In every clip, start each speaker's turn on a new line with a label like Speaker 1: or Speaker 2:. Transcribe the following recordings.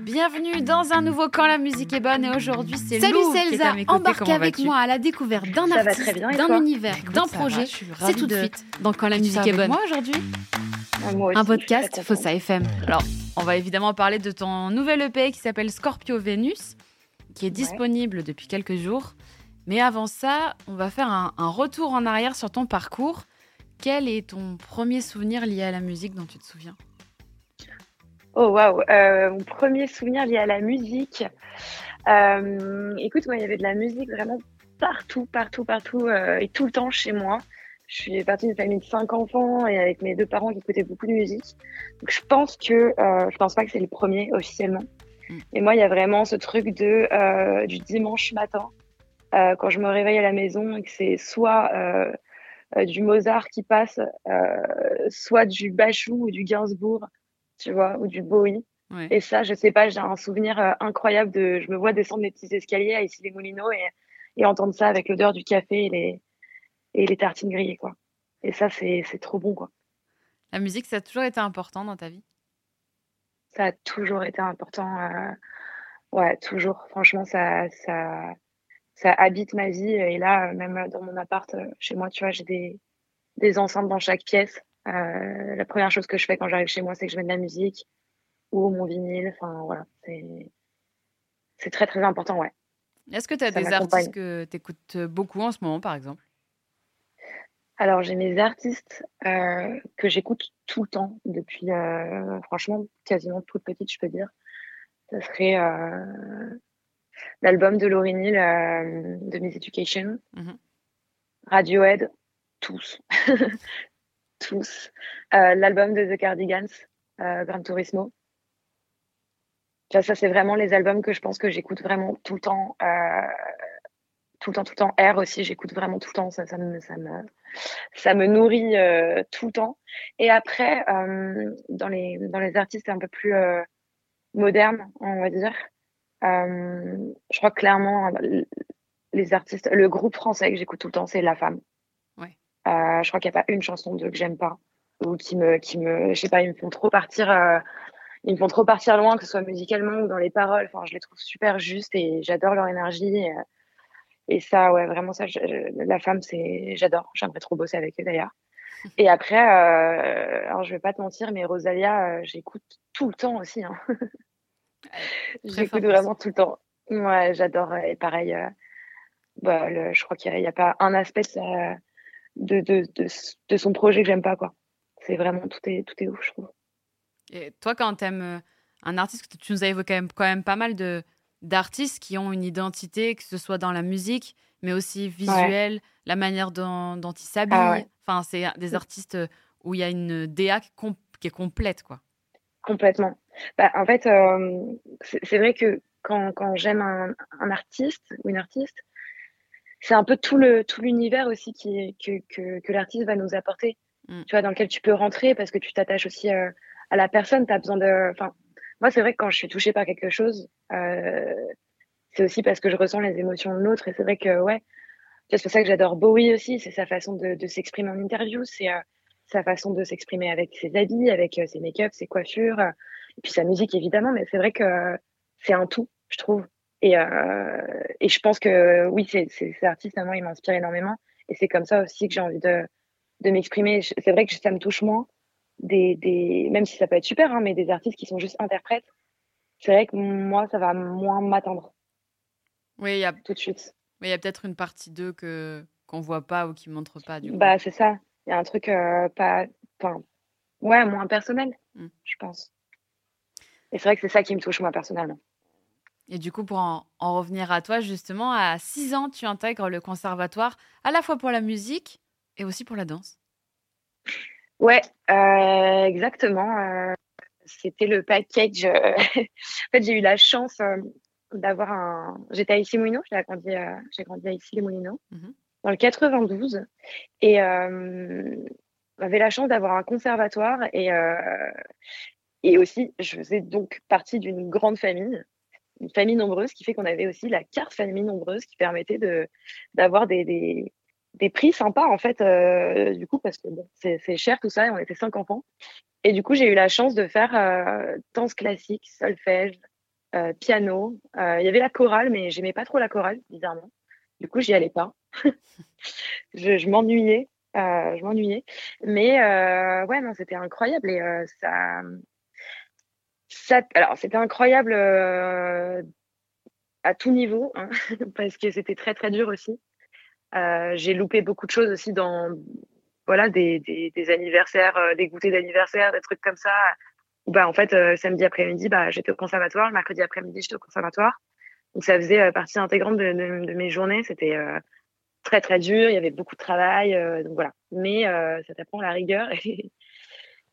Speaker 1: Bienvenue dans un nouveau Quand la musique est bonne et aujourd'hui c'est
Speaker 2: Salut,
Speaker 1: Lou
Speaker 2: c'est
Speaker 1: qui est
Speaker 2: Elsa.
Speaker 1: à mes côtés.
Speaker 2: Embarquez
Speaker 1: Comment
Speaker 2: avec moi à la découverte d'un artiste, d'un univers, d'un projet. C'est tout de suite dans Quand la musique
Speaker 1: es
Speaker 2: est
Speaker 1: avec
Speaker 2: bonne.
Speaker 1: moi aujourd'hui
Speaker 3: Ah,
Speaker 2: Un podcast
Speaker 3: contente.
Speaker 2: FM.
Speaker 1: Alors, on va évidemment parler de ton nouvel EP qui s'appelle Scorpio Vénus, qui est disponible depuis quelques jours. Mais avant ça, on va faire un, un retour en arrière sur ton parcours. Quel est ton premier souvenir lié à la musique dont tu te souviens?
Speaker 3: Oh waouh, Euh, mon premier souvenir lié à la musique. Euh, écoute, moi, il y avait de la musique vraiment partout, partout, partout euh, et tout le temps chez moi. Je suis partie d'une famille de cinq enfants et avec mes deux parents qui écoutaient beaucoup de musique. Donc, je pense que, euh, je pense pas que c'est le premier officiellement.
Speaker 1: Mm.
Speaker 3: Et moi, il y a vraiment ce truc de euh, du dimanche matin euh, quand je me réveille à la maison et que c'est soit du Mozart qui passe, euh, soit du Bachou ou du Gainsbourg, tu vois, ou du Bowie.
Speaker 1: Ouais.
Speaker 3: Et ça, je sais pas, j'ai un souvenir euh, incroyable de, je me vois descendre les petits escaliers à ici les Moulineaux et, et entendre ça avec l'odeur du café et les, et les tartines grillées, quoi. Et ça, c'est, trop bon, quoi.
Speaker 1: La musique, ça a toujours été important dans ta vie?
Speaker 3: Ça a toujours été important. euh, ouais, toujours. Franchement, ça, ça, ça habite ma vie. Et là, euh, même dans mon appart, chez moi, tu vois, j'ai des, des enceintes dans chaque pièce. Euh, la première chose que je fais quand j'arrive chez moi, c'est que je mets de la musique ou mon vinyle. Enfin, voilà. C'est, très, très important, ouais.
Speaker 1: Est-ce que tu as
Speaker 3: Ça
Speaker 1: des artistes que tu écoutes beaucoup en ce moment, par exemple?
Speaker 3: Alors, j'ai mes artistes euh, que j'écoute tout le temps depuis, euh, franchement, quasiment toute petite, je peux dire. Ça serait l'album de Hill, euh, de Miss Education,
Speaker 1: Mhm.
Speaker 3: Radiohead, tous, tous. Euh, l'album de The Cardigans, euh, Gran Turismo. Tu vois, ça, c'est vraiment les albums que je pense que j'écoute vraiment tout le temps. euh, tout le temps, tout le temps. R aussi, j'écoute vraiment tout le temps. Ça, ça me, ça me, ça me nourrit euh, tout le temps. Et après, dans les dans les artistes un peu plus modernes, on va dire, je crois clairement les artistes, le groupe français que j'écoute tout le temps, c'est La Femme. Euh, je crois qu'il n'y a pas une chanson d'eux que j'aime pas ou qui me qui me, je sais pas, ils me font trop partir. euh, ils me font trop partir loin, que ce soit musicalement ou dans les paroles. Enfin, je les trouve super justes et j'adore leur énergie. Et, euh, et ça, ouais, vraiment, ça, je- je- la femme, c'est, j'adore. J'aimerais trop bosser avec eux d'ailleurs. Et après, euh, alors je vais pas te mentir, mais Rosalia, euh, j'écoute tout le temps aussi. Hein. J'écoute vraiment tout le temps. Ouais, j'adore. Et pareil, euh, bah, le- je crois qu'il n'y a, pas un aspect de, sa- de, de, de, de son projet que j'aime pas, quoi. C'est vraiment, tout est, tout est ouf, je trouve.
Speaker 1: Et toi, quand tu aimes un artiste, tu nous as évoqué quand même, quand même pas mal de d'artistes qui ont une identité, que ce soit dans la musique, mais aussi visuelle, la manière dont, dont ils s'habillent.
Speaker 3: Ah ouais.
Speaker 1: Enfin, c'est des artistes où il y a une DA qui est, complète, quoi.
Speaker 3: Complètement. Bah, en fait, euh, c'est c'est vrai que quand, quand j'aime un, un artiste ou une artiste, c'est un peu tout le tout l'univers aussi qui que que, que l'artiste va nous apporter.
Speaker 1: Mm.
Speaker 3: Tu vois, dans lequel tu peux rentrer parce que tu t'attaches aussi euh, à la personne. T'as besoin de. Enfin, moi, c'est vrai que quand je suis touchée par quelque chose, euh, c'est aussi parce que je ressens les émotions de l'autre. Et c'est vrai que ouais, c'est pour ça que j'adore Bowie aussi. C'est sa façon de, de s'exprimer en interview. C'est euh, sa façon de s'exprimer avec ses habits, avec euh, ses make-up, ses coiffures, euh, et puis sa musique évidemment. Mais c'est vrai que c'est un tout, je trouve. Et, euh, et je pense que oui, c'est, ces artistes, à moi, ils m'inspirent énormément. Et c'est comme ça aussi que j'ai envie de, de m'exprimer. C'est vrai que ça me touche moins, des, des, même si ça peut être super, hein, mais des artistes qui sont juste interprètes. C'est vrai que moi, ça va moins m'atteindre
Speaker 1: Oui, il y a,
Speaker 3: tout de suite.
Speaker 1: mais il y a peut-être une partie d'eux que qu'on voit pas ou qui montre pas, du coup.
Speaker 3: Bah, c'est ça. Il y a un truc euh, pas, enfin, ouais, moins personnel,
Speaker 1: Mm.
Speaker 3: je pense. Et c'est vrai que c'est ça qui me touche moi personnellement.
Speaker 1: Et du coup, pour en, en revenir à toi, justement, à 6 ans, tu intègres le conservatoire, à la fois pour la musique et aussi pour la danse.
Speaker 3: Ouais, euh, exactement. euh, c'était le package. euh, en fait, j'ai eu la chance euh, d'avoir un. J'étais à Issy-Moulineaux, j'ai grandi, j'ai grandi à Issy-les-Moulineaux,
Speaker 1: Mhm.
Speaker 3: dans le 92. Et j'avais la chance d'avoir un conservatoire. Et, et aussi, je faisais donc partie d'une grande famille, une famille nombreuse, qui fait qu'on avait aussi la carte famille nombreuse qui permettait de d'avoir des, des, des prix sympas, en fait, euh, du coup, parce que bon, c'est cher tout ça, et on était cinq enfants. Et du coup, j'ai eu la chance de faire euh, danse classique, solfège, euh, piano. Euh, il y avait la chorale, mais j'aimais pas trop la chorale, bizarrement. Du coup, j'y allais pas. je, je m'ennuyais. je m'ennuyais. Mais ouais, non, c'était incroyable. Et ça, Alors, c'était incroyable à tout niveau, hein, parce que c'était très, très dur aussi. j'ai loupé beaucoup de choses aussi dans, voilà, des, anniversaires, euh, des goûters d'anniversaire, des trucs comme ça. bah, en fait, euh, samedi après-midi, bah, j'étais au conservatoire. Le mercredi après-midi, j'étais au conservatoire. Donc, ça faisait euh, partie intégrante de, de, mes journées. C'était très, très dur. Il y avait beaucoup de travail. donc, voilà. Mais ça t'apprend la rigueur. Et,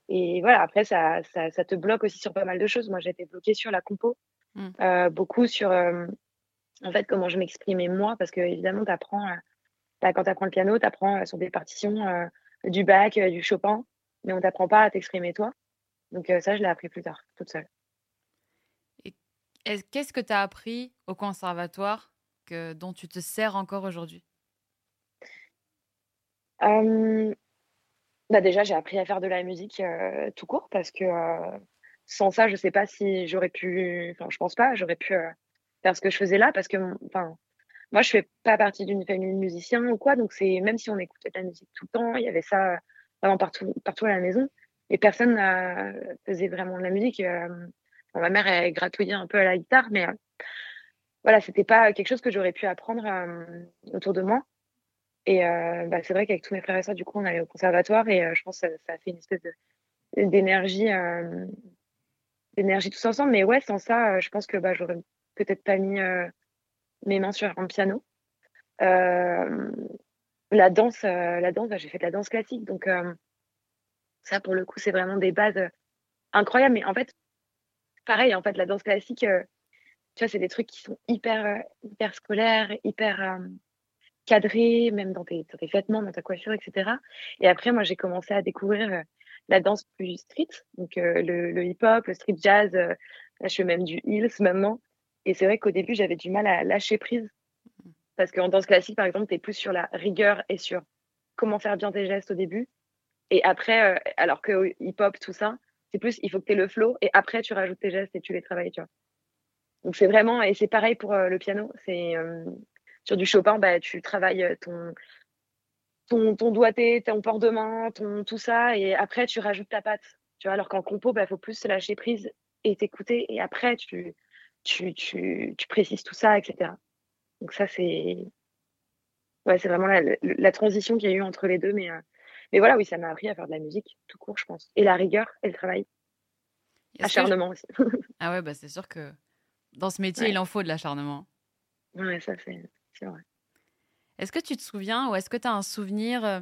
Speaker 3: et voilà, après, ça, ça, ça, te bloque aussi sur pas mal de choses. Moi, j'ai été bloquée sur la compo. Mmh. beaucoup sur, en fait, comment je m'exprimais moi. Parce que, évidemment, tu apprends quand tu apprends le piano, tu apprends sur des partitions du bac, euh, du Chopin, mais on t'apprend pas à t'exprimer toi. Donc euh, ça, je l'ai appris plus tard, toute seule.
Speaker 1: Qu'est-ce que tu as appris au conservatoire que, dont tu te sers encore aujourd'hui?
Speaker 3: Bah déjà, j'ai appris à faire de la musique euh, tout court parce que sans ça, je sais pas si j'aurais pu. Enfin, je pense pas, j'aurais pu faire ce que je faisais là parce que, enfin, moi, je fais pas partie d'une famille de musiciens ou quoi, donc c'est même si on écoutait de la musique tout le temps, il y avait ça vraiment partout, partout à la maison, et personne ne faisait vraiment de la musique. Euh, ma mère elle gratouillait un peu à la guitare, mais euh, voilà, c'était pas quelque chose que j'aurais pu apprendre euh, autour de moi. Et bah, c'est vrai qu'avec tous mes frères et sœurs, du coup, on allait au conservatoire et je pense que ça, a fait une espèce d'énergie, d'énergie tous ensemble. Mais ouais, sans ça, je pense que bah, j'aurais peut-être pas mis mes mains sur un piano. Euh, la danse, euh, la danse, bah, j'ai fait de la danse classique, donc euh, ça pour le coup c'est vraiment des bases incroyables. Mais en fait, pareil, en fait la danse classique, tu vois, c'est des trucs qui sont hyper, hyper scolaires, hyper cadrés, même dans tes, dans tes, vêtements, dans ta coiffure, etc. Et après, moi, j'ai commencé à découvrir la danse plus street, donc le, le hip-hop, le street jazz. là, je fais même du heels maintenant. Et c'est vrai qu'au début, j'avais du mal à lâcher prise. Parce qu'en danse classique, par exemple, tu es plus sur la rigueur et sur comment faire bien tes gestes au début. Et après, euh, alors que hip-hop, tout ça, c'est plus, il faut que tu aies le flow et après, tu rajoutes tes gestes et tu les travailles, tu vois. Donc, c'est vraiment, et c'est pareil pour euh, le piano. C'est euh, sur du Chopin, bah, tu travailles ton, ton, ton doigté, ton port de main, ton, tout ça, et après, tu rajoutes ta patte. Tu vois, alors qu'en compo, il bah, faut plus se lâcher prise et t'écouter, et après, tu, tu, tu, tu, précises tout ça, etc. Donc ça, c'est ouais, c'est vraiment la, la transition qu'il y a eu entre les deux. Mais, euh, mais voilà, oui, ça m'a appris à faire de la musique tout court, je pense. Et la rigueur et le travail. Acharnement aussi.
Speaker 1: ah ouais, bah c'est sûr que dans ce métier, il en faut de l'acharnement.
Speaker 3: Ouais, ça, c'est
Speaker 1: Est-ce que tu te souviens ou est-ce que tu as un souvenir euh,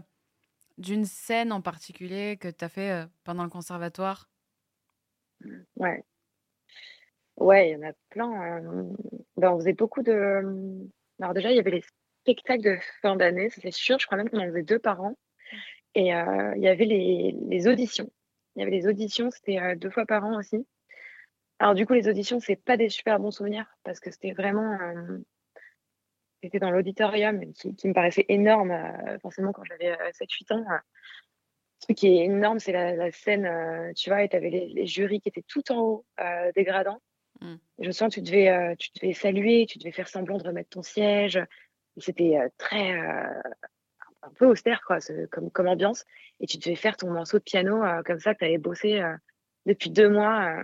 Speaker 1: d'une scène en particulier que tu as fait euh, pendant le conservatoire?
Speaker 3: Ouais. Ouais, il y en a plein. Ben, on faisait beaucoup de. Alors, déjà, il y avait les spectacles de fin d'année, ça c'est sûr. Je crois même qu'on en faisait deux par an. Et il y avait les, les auditions. Il y avait les auditions, c'était deux fois par an aussi. Alors, du coup, les auditions, c'est pas des super bons souvenirs parce que c'était vraiment. Dans l'auditorium qui, qui, me paraissait énorme, forcément, quand j'avais 7-8 ans. Ce qui est énorme, c'est la, scène, tu vois, et tu avais les, les, jurys qui étaient tout en haut des gradins. Mm. Je sens que tu devais, euh, tu devais saluer, tu devais faire semblant de remettre ton siège. C'était euh, très, euh, un peu austère, quoi, comme, comme ambiance. Et tu devais faire ton morceau de piano comme ça que tu avais bossé depuis deux mois.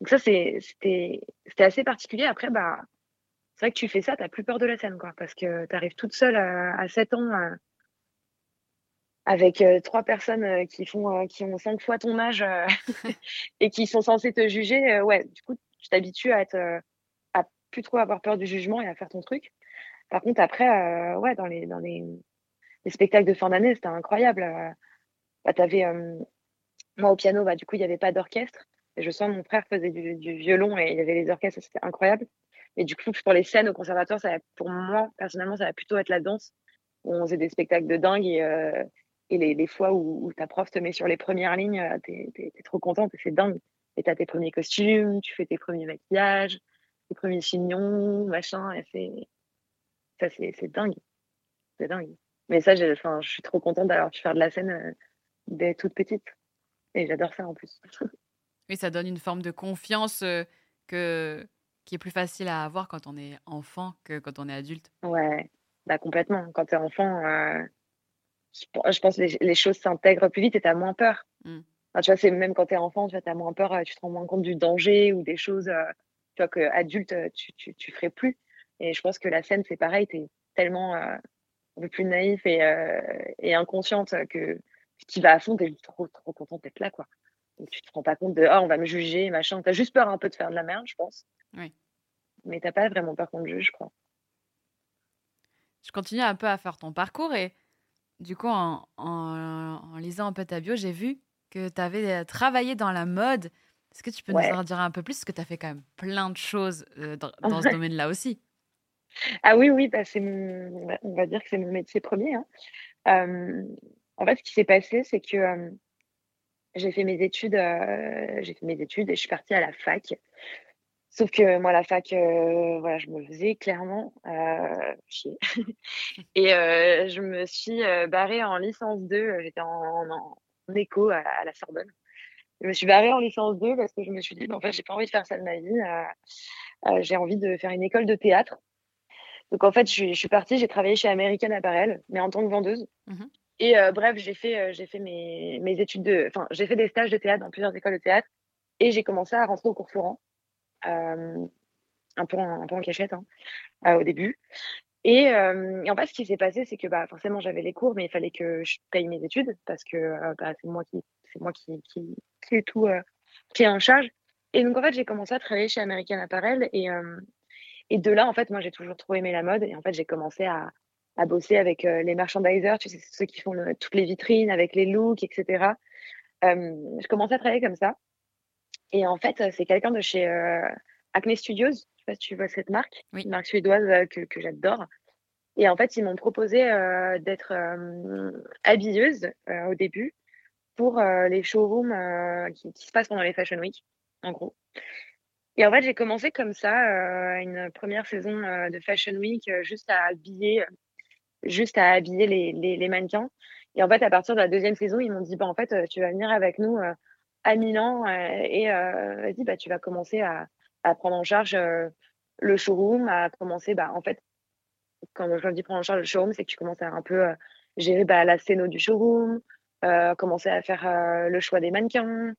Speaker 3: Donc ça, c'était assez particulier. Après, bah, c'est vrai que tu fais ça, tu n'as plus peur de la scène, quoi, parce que tu arrives toute seule à 7 ans avec trois personnes qui font qui ont cinq fois ton âge et qui sont censées te juger. ouais, du coup, tu t'habitues à être euh, à plus trop avoir peur du jugement et à faire ton truc. Par contre, après, euh, ouais, dans les dans les, les spectacles de fin d'année, c'était incroyable. Euh, bah, avais, moi au piano, bah, du coup, il n'y avait pas d'orchestre. Et je sens mon frère faisait du, du violon et il y avait les orchestres, c'était incroyable. Et du coup, pour les scènes au conservatoire, ça pour moi, personnellement, ça va plutôt être la danse. Où on faisait des spectacles de dingue et, et les, les, fois où, ta prof te met sur les premières lignes, t'es es, trop contente c'est dingue. Et tu as tes premiers costumes, tu fais tes premiers maquillages, tes premiers chignons, machin. Et ça, c'est, dingue. C'est dingue. Mais ça, je suis trop contente d'avoir pu faire de la scène euh, dès toute petite. Et j'adore ça en plus.
Speaker 1: Oui, ça donne une forme de confiance que, qui est plus facile à avoir quand on est enfant que quand on est adulte.
Speaker 3: Ouais, bah complètement. Quand tu es enfant, je, pense que les, choses s'intègrent plus vite et tu as moins peur. Mmh. tu vois, c'est même quand tu es enfant, tu as moins peur, tu te rends moins compte du danger ou des choses tu vois, que adulte, tu, tu, tu ferais plus. Et je pense que la scène, c'est pareil, tu es tellement un peu plus naïf et, et inconsciente que tu vas à fond, tu es trop, trop content d'être là, quoi. Et tu te rends pas compte de, oh, on va me juger, machin. Tu as juste peur un peu de faire de la merde, je pense.
Speaker 1: Oui.
Speaker 3: Mais t'as pas vraiment peur qu'on te juge, je crois.
Speaker 1: Je continue un peu à faire ton parcours et du coup, en, en, lisant un peu ta bio, j'ai vu que tu avais travaillé dans la mode. Est-ce que tu peux nous en dire un peu plus? Parce que tu as fait quand même plein de choses euh, dans, ce domaine-là aussi.
Speaker 3: Ah oui, oui, bah c'est on va dire que c'est mon métier premier. Hein. Euh, en fait, ce qui s'est passé, c'est que euh, j'ai fait mes études, j'ai fait mes études et je suis partie à la fac. Sauf que moi, la fac, voilà, je me faisais clairement chier. et je me suis barrée en licence 2. J'étais en, en, éco à, la Sorbonne. Je me suis barrée en licence 2 parce que je me suis dit, en fait, j'ai pas envie de faire ça de ma vie. j'ai envie de faire une école de théâtre. Donc, en fait, je suis, je suis partie, j'ai travaillé chez American Apparel, mais en tant que vendeuse. Mmh et bref, j'ai fait, j'ai fait mes, mes études de. Enfin, j'ai fait des stages de théâtre dans plusieurs écoles de théâtre. Et j'ai commencé à rentrer au cours Florent. Euh, un, peu en, cachette hein, euh, au début. Et, euh, et, en fait, ce qui s'est passé, c'est que bah, forcément, j'avais les cours, mais il fallait que je paye mes études parce que bah, c'est moi qui, c'est moi qui, qui, qui tout, qui est en charge. Et donc, en fait, j'ai commencé à travailler chez American Apparel et, et de là, en fait, moi, j'ai toujours trop aimé la mode et en fait, j'ai commencé à, à bosser avec les merchandisers, tu sais, ceux qui font toutes les vitrines avec les looks, etc. je commençais à travailler comme ça. Et en fait, c'est quelqu'un de chez euh, Acne Studios. Je sais pas si tu vois cette marque, une marque suédoise euh, que, que j'adore. Et en fait, ils m'ont proposé euh, d'être habilleuse au début pour les showrooms qui, qui, se passent pendant les Fashion Week, en gros. Et en fait, j'ai commencé comme ça une première saison de Fashion Week, juste à habiller, juste à habiller les, les, les, mannequins. Et en fait, à partir de la deuxième saison, ils m'ont dit, bah, en fait, tu vas venir avec nous à Milan euh, et euh, vas-y, bah, tu vas commencer à, à prendre en charge euh, le showroom, à commencer, bah, en fait, quand je dis prendre en charge le showroom, c'est que tu commences à un peu gérer bah, la scéno du showroom, commencer à faire le choix des mannequins.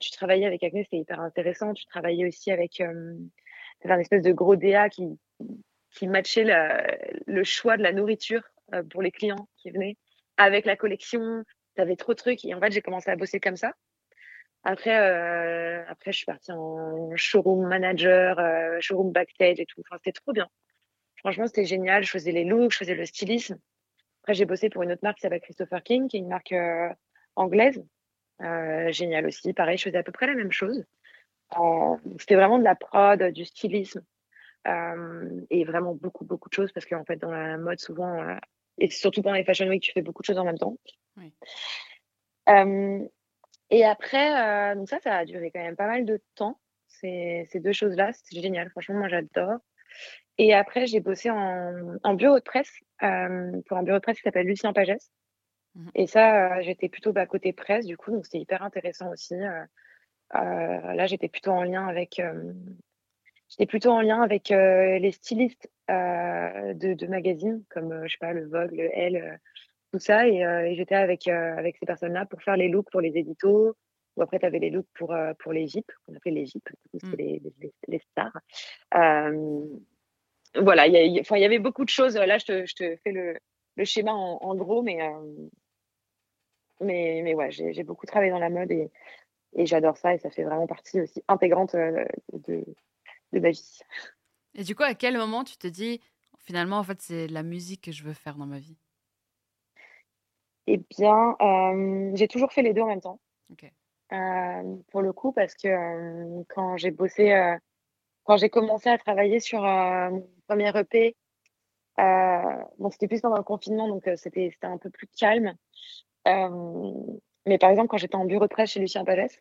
Speaker 3: tu travaillais avec Agnès, c'était hyper intéressant. Tu travaillais aussi avec un espèce de gros DA qui, qui matchait le choix de la nourriture pour les clients qui venaient avec la collection. Tu avais trop de trucs et en fait, j'ai commencé à bosser comme ça. Après, euh, après, je suis partie en showroom manager, euh, showroom backstage et tout. Enfin, c'était trop bien. Franchement, c'était génial. Je faisais les looks, je faisais le stylisme. Après, j'ai bossé pour une autre marque qui s'appelle Christopher King, qui est une marque euh, anglaise. Génial aussi. Pareil, je faisais à peu près la même chose. c'était vraiment de la prod, du stylisme. et vraiment beaucoup, beaucoup de choses parce qu'en fait, dans la mode, souvent, et surtout pendant les Fashion Week, tu fais beaucoup de choses en même temps. Oui. Et après, euh, donc ça, ça a duré quand même pas mal de temps. Ces, ces deux choses-là, c'est génial. Franchement, moi, j'adore. Et après, j'ai bossé en, en, bureau de presse euh, pour un bureau de presse qui s'appelle Lucien Pagès. Mmh. Et ça, euh, j'étais plutôt bah, côté presse, du coup, donc c'était hyper intéressant aussi. Euh, euh, là, j'étais plutôt en lien avec, j'étais plutôt en lien avec les stylistes de, de, magazines comme, je sais pas, le Vogue, le Elle, tout ça. Et, euh, j'étais avec, euh, avec ces personnes-là pour faire les looks pour les éditos. Ou après, tu avais les looks pour, euh, pour les Jeeps, qu'on appelait les Jeeps, mmh. les, les, les, stars. voilà, il y, y, avait beaucoup de choses. Là, je te, je te fais le, le schéma en, en gros, mais, mais, mais ouais, j'ai beaucoup travaillé dans la mode et, et j'adore ça et ça fait vraiment partie aussi intégrante de, de ma vie.
Speaker 1: Et du coup, à quel moment tu te dis, finalement, en fait, c'est la musique que je veux faire dans ma vie?
Speaker 3: Eh bien, euh, j'ai toujours fait les deux en même temps. Euh, pour le coup, parce que euh, quand j'ai bossé, quand j'ai commencé à travailler sur mon premier EP, bon, c'était plus pendant le confinement, donc c'était un peu plus calme. mais par exemple, quand j'étais en bureau de presse chez Lucien Pagès,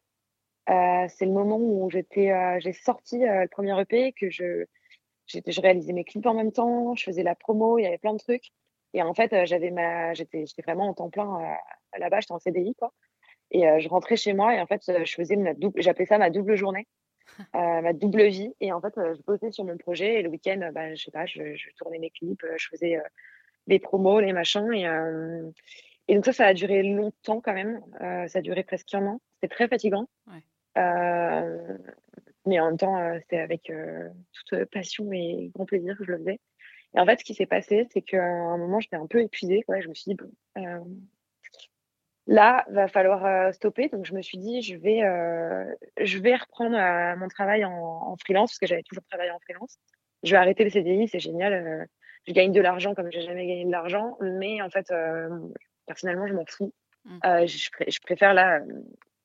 Speaker 3: c'est le moment où j'ai sorti le premier EP, que je, je réalisais mes clips en même temps, je faisais la promo, il y avait plein de trucs. Et en fait, j'avais ma, j'étais, j'étais vraiment en temps plein là-bas, j'étais en CDI, quoi. Et je rentrais chez moi et en fait, je faisais ma double, j'appelais ça ma double journée. ma double vie. Et en fait, je bossais sur mon projet et le week-end, bah, je sais pas, je, je, tournais mes clips, je faisais les promos, les machins. Et, et donc ça, ça a duré longtemps quand même. ça a duré presque un an. C'était très fatigant. mais en même temps, c'était avec toute passion et grand plaisir que je le faisais. Et en fait, ce qui s'est passé, c'est qu'à un moment, j'étais un peu épuisée. Quoi. Je me suis dit, bon, euh, là, va falloir euh, stopper. Donc, je me suis dit, je vais, euh, je vais reprendre mon travail en, freelance, parce que j'avais toujours travaillé en freelance. Je vais arrêter le CDI, c'est génial. je gagne de l'argent comme j'ai jamais gagné de l'argent. Mais en fait, personnellement, je m'en fous. Mmh. Je, je, préfère là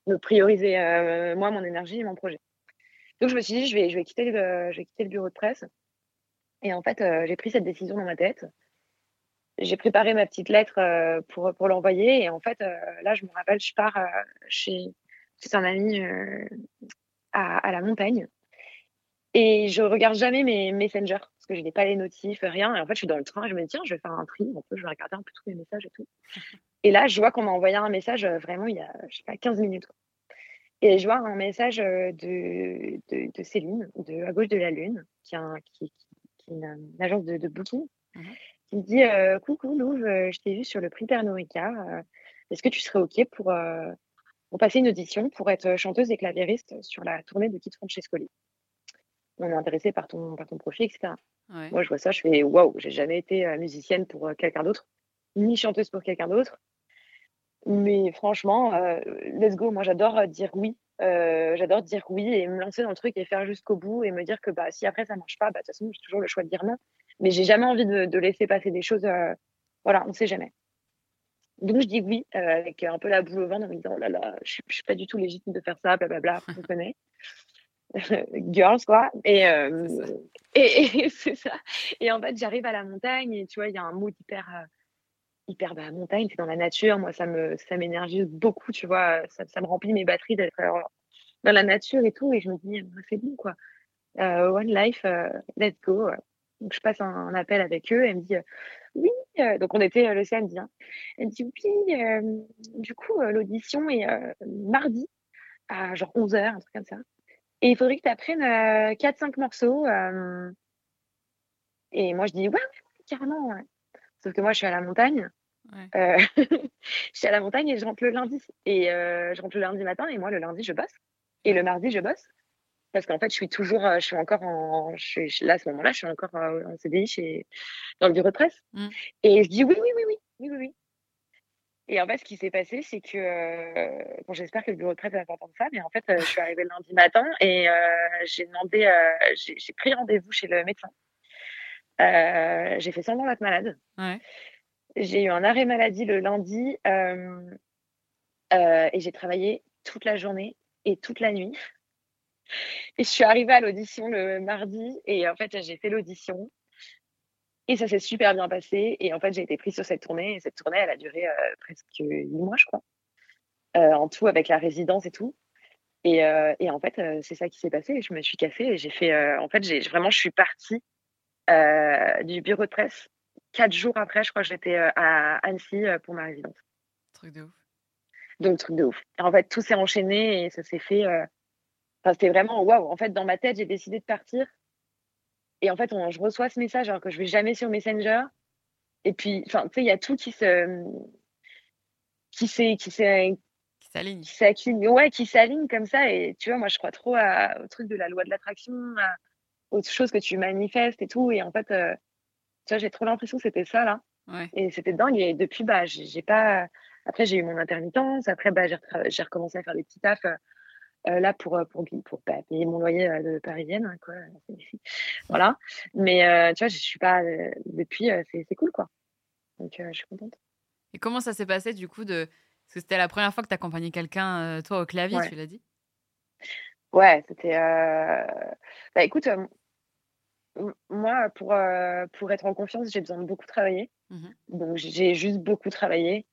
Speaker 3: me prioriser moi, mon énergie et mon projet. Donc, je me suis dit, je vais, je vais, quitter, le, je vais quitter le bureau de presse. Et en fait, euh, j'ai pris cette décision dans ma tête. J'ai préparé ma petite lettre euh, pour, pour l'envoyer. Et en fait, euh, là, je me rappelle, je pars chez, un ami à, à, la montagne. Et je regarde jamais mes messengers parce que je n'ai pas les notifs, rien. Et en fait, je suis dans le train je me dis, tiens, je vais faire un tri. Un peu, je vais regarder un peu tous mes messages et tout. Et là, je vois qu'on m'a envoyé un message vraiment il y a, je sais pas, 15 minutes. Et je vois un message de, de, de Céline, de À gauche de la Lune, qui, a, qui, une, agence de, booking, mhm. qui me dit euh, Coucou Louve, euh, je t'ai vu sur le prix Pernod Ricard. Euh, est-ce que tu serais OK pour, pour passer une audition pour être chanteuse et claviériste sur la tournée de Kit Francescoli? On est intéressé par ton, par ton profil, etc. Moi, je vois ça, je fais Waouh, j'ai jamais été musicienne pour quelqu'un d'autre, ni chanteuse pour quelqu'un d'autre. Mais franchement, let's go. Moi, j'adore dire oui euh, j'adore dire oui et me lancer dans le truc et faire jusqu'au bout et me dire que bah, si après ça marche pas, bah, de toute façon, j'ai toujours le choix de dire non. Mais j'ai jamais envie de, laisser passer des choses. Euh, voilà, on sait jamais. Donc je dis oui euh, avec un peu la boule au ventre en me disant oh là là, je, je suis pas du tout légitime de faire ça, blablabla, vous connaissez. Girls quoi. Et, et, c'est ça. Et en fait, j'arrive à la montagne et tu vois, il y a un mot hyper hyper bah, montagne, c'est dans la nature. Moi, ça me ça m'énergise beaucoup, tu vois. Ça, me remplit mes batteries d'être euh, dans la nature et tout. Et je me dis, bah, c'est bon, quoi. Euh, one life, euh, let's go. Donc, je passe un, appel avec eux. Elle me dit, oui. donc, on était le samedi. Hein. Elle me dit, oui. du coup, l'audition est mardi à genre 11h, un truc comme ça. Et il faudrait que tu apprennes 4-5 morceaux. et moi, je dis, ouais, carrément. Ouais. Sauf que moi, je suis à la montagne. Euh, je suis à la montagne et je rentre le lundi. Et euh, je rentre le lundi matin et moi, le lundi, je bosse. Et le mardi, je bosse. Parce qu'en fait, je suis toujours, euh, je suis encore en, je suis, là, à ce moment-là, je suis encore en CDI chez, dans le bureau de presse. Mmh. Et je dis oui, oui, oui, oui, oui, oui, oui. Et en fait, ce qui s'est passé, c'est que, bon, j'espère que le bureau de presse va pas entendre ça, mais en fait, je suis arrivée le lundi matin et j'ai demandé, j'ai pris rendez-vous chez le médecin. Euh, j'ai fait semblant d'être malade. J'ai eu un arrêt maladie le lundi euh, euh, et j'ai travaillé toute la journée et toute la nuit. Et je suis arrivée à l'audition le mardi et en fait j'ai fait l'audition. Et ça s'est super bien passé. Et en fait j'ai été prise sur cette tournée. Et cette tournée elle a duré presque huit mois je crois en tout avec la résidence et tout. Et, et en fait c'est ça qui s'est passé. Je me suis cassée et j'ai fait en fait j'ai vraiment je suis partie du bureau de presse. Quatre jours après, je crois que j'étais euh, à Annecy euh, pour ma résidence.
Speaker 1: Truc de ouf.
Speaker 3: Donc, truc de ouf. en fait, tout s'est enchaîné et ça s'est fait. Enfin, c'était vraiment waouh. En fait, dans ma tête, j'ai décidé de partir. Et en fait, je reçois ce message alors que je vais jamais sur Messenger. Et puis, enfin, tu sais, il y a tout qui se. qui s'est. qui s'est
Speaker 1: qui s'aligne.
Speaker 3: Qui ouais, qui s'aligne comme ça. Et tu vois, moi, je crois trop au truc de la loi de l'attraction, autre chose que tu manifestes et tout. Et en fait, euh, tu vois, j'ai trop l'impression que c'était ça, là. Et c'était dingue. Et depuis, bah, j'ai pas. Après, j'ai eu mon intermittence. Après, bah, j'ai recommencé à faire des petits tafs. Euh, là pour pour pour, payer mon loyer de parisienne hein, quoi voilà mais tu vois je suis pas depuis c'est cool quoi donc je suis contente
Speaker 1: et comment ça s'est passé du coup de parce que c'était la première fois que tu accompagnais quelqu'un toi au clavier tu l'as dit?
Speaker 3: Ouais c'était bah écoute moi, pour, euh, pour être en confiance, j'ai besoin de beaucoup travailler. Mmh Donc, j'ai juste beaucoup travaillé.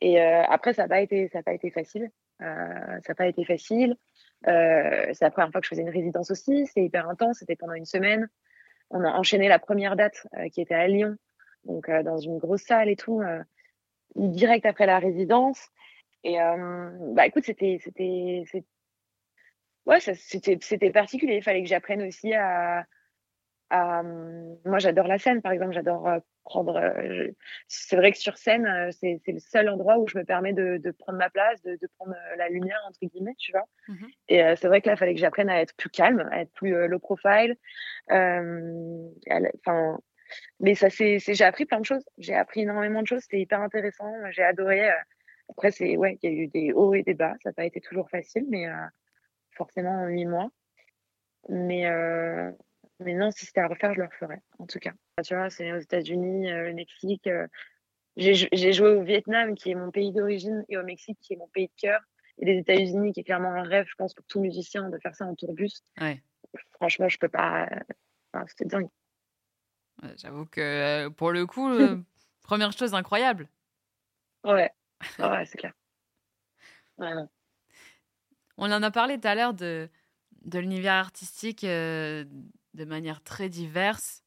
Speaker 3: Et euh, après, ça n'a pas, été, ça pas été facile. Euh, ça n'a pas été facile. c'est la première fois que je faisais une résidence aussi. C'est hyper intense. C'était pendant une semaine. On a enchaîné la première date qui était à Lyon. Donc, dans une grosse salle et tout, direct après la résidence. Et bah écoute, c'était c'était ouais, c'était particulier. Il fallait que j'apprenne aussi à, à moi j'adore la scène par exemple, j'adore prendre c'est vrai que sur scène, c'est le seul endroit où je me permets de, de prendre ma place, de, de prendre la lumière entre guillemets, tu vois. Mmh Et c'est vrai que là, il fallait que j'apprenne à être plus calme, à être plus low profile. Enfin, mais ça c'est j'ai appris plein de choses. J'ai appris énormément de choses. C'était hyper intéressant. J'ai adoré. Après, c'est ouais, il y a eu des hauts et des bas. Ça n'a pas été toujours facile, mais euh, forcément en huit mois. Mais, euh, mais non, si c'était à refaire, je le referais, en tout cas. Tu vois, c'est aux États-Unis, euh, le Mexique. j'ai joué au Vietnam, qui est mon pays d'origine, et au Mexique, qui est mon pays de cœur. Et les États-Unis, qui est clairement un rêve, je pense, pour tout musicien, de faire ça en tourbus.
Speaker 1: Ouais.
Speaker 3: Franchement, je peux pas. C'était dingue.
Speaker 1: J'avoue que pour le coup, première chose incroyable.
Speaker 3: Ouais, ouais, c'est clair.
Speaker 1: On en a parlé tout à l'heure de, de l'univers artistique euh, de manière très diverse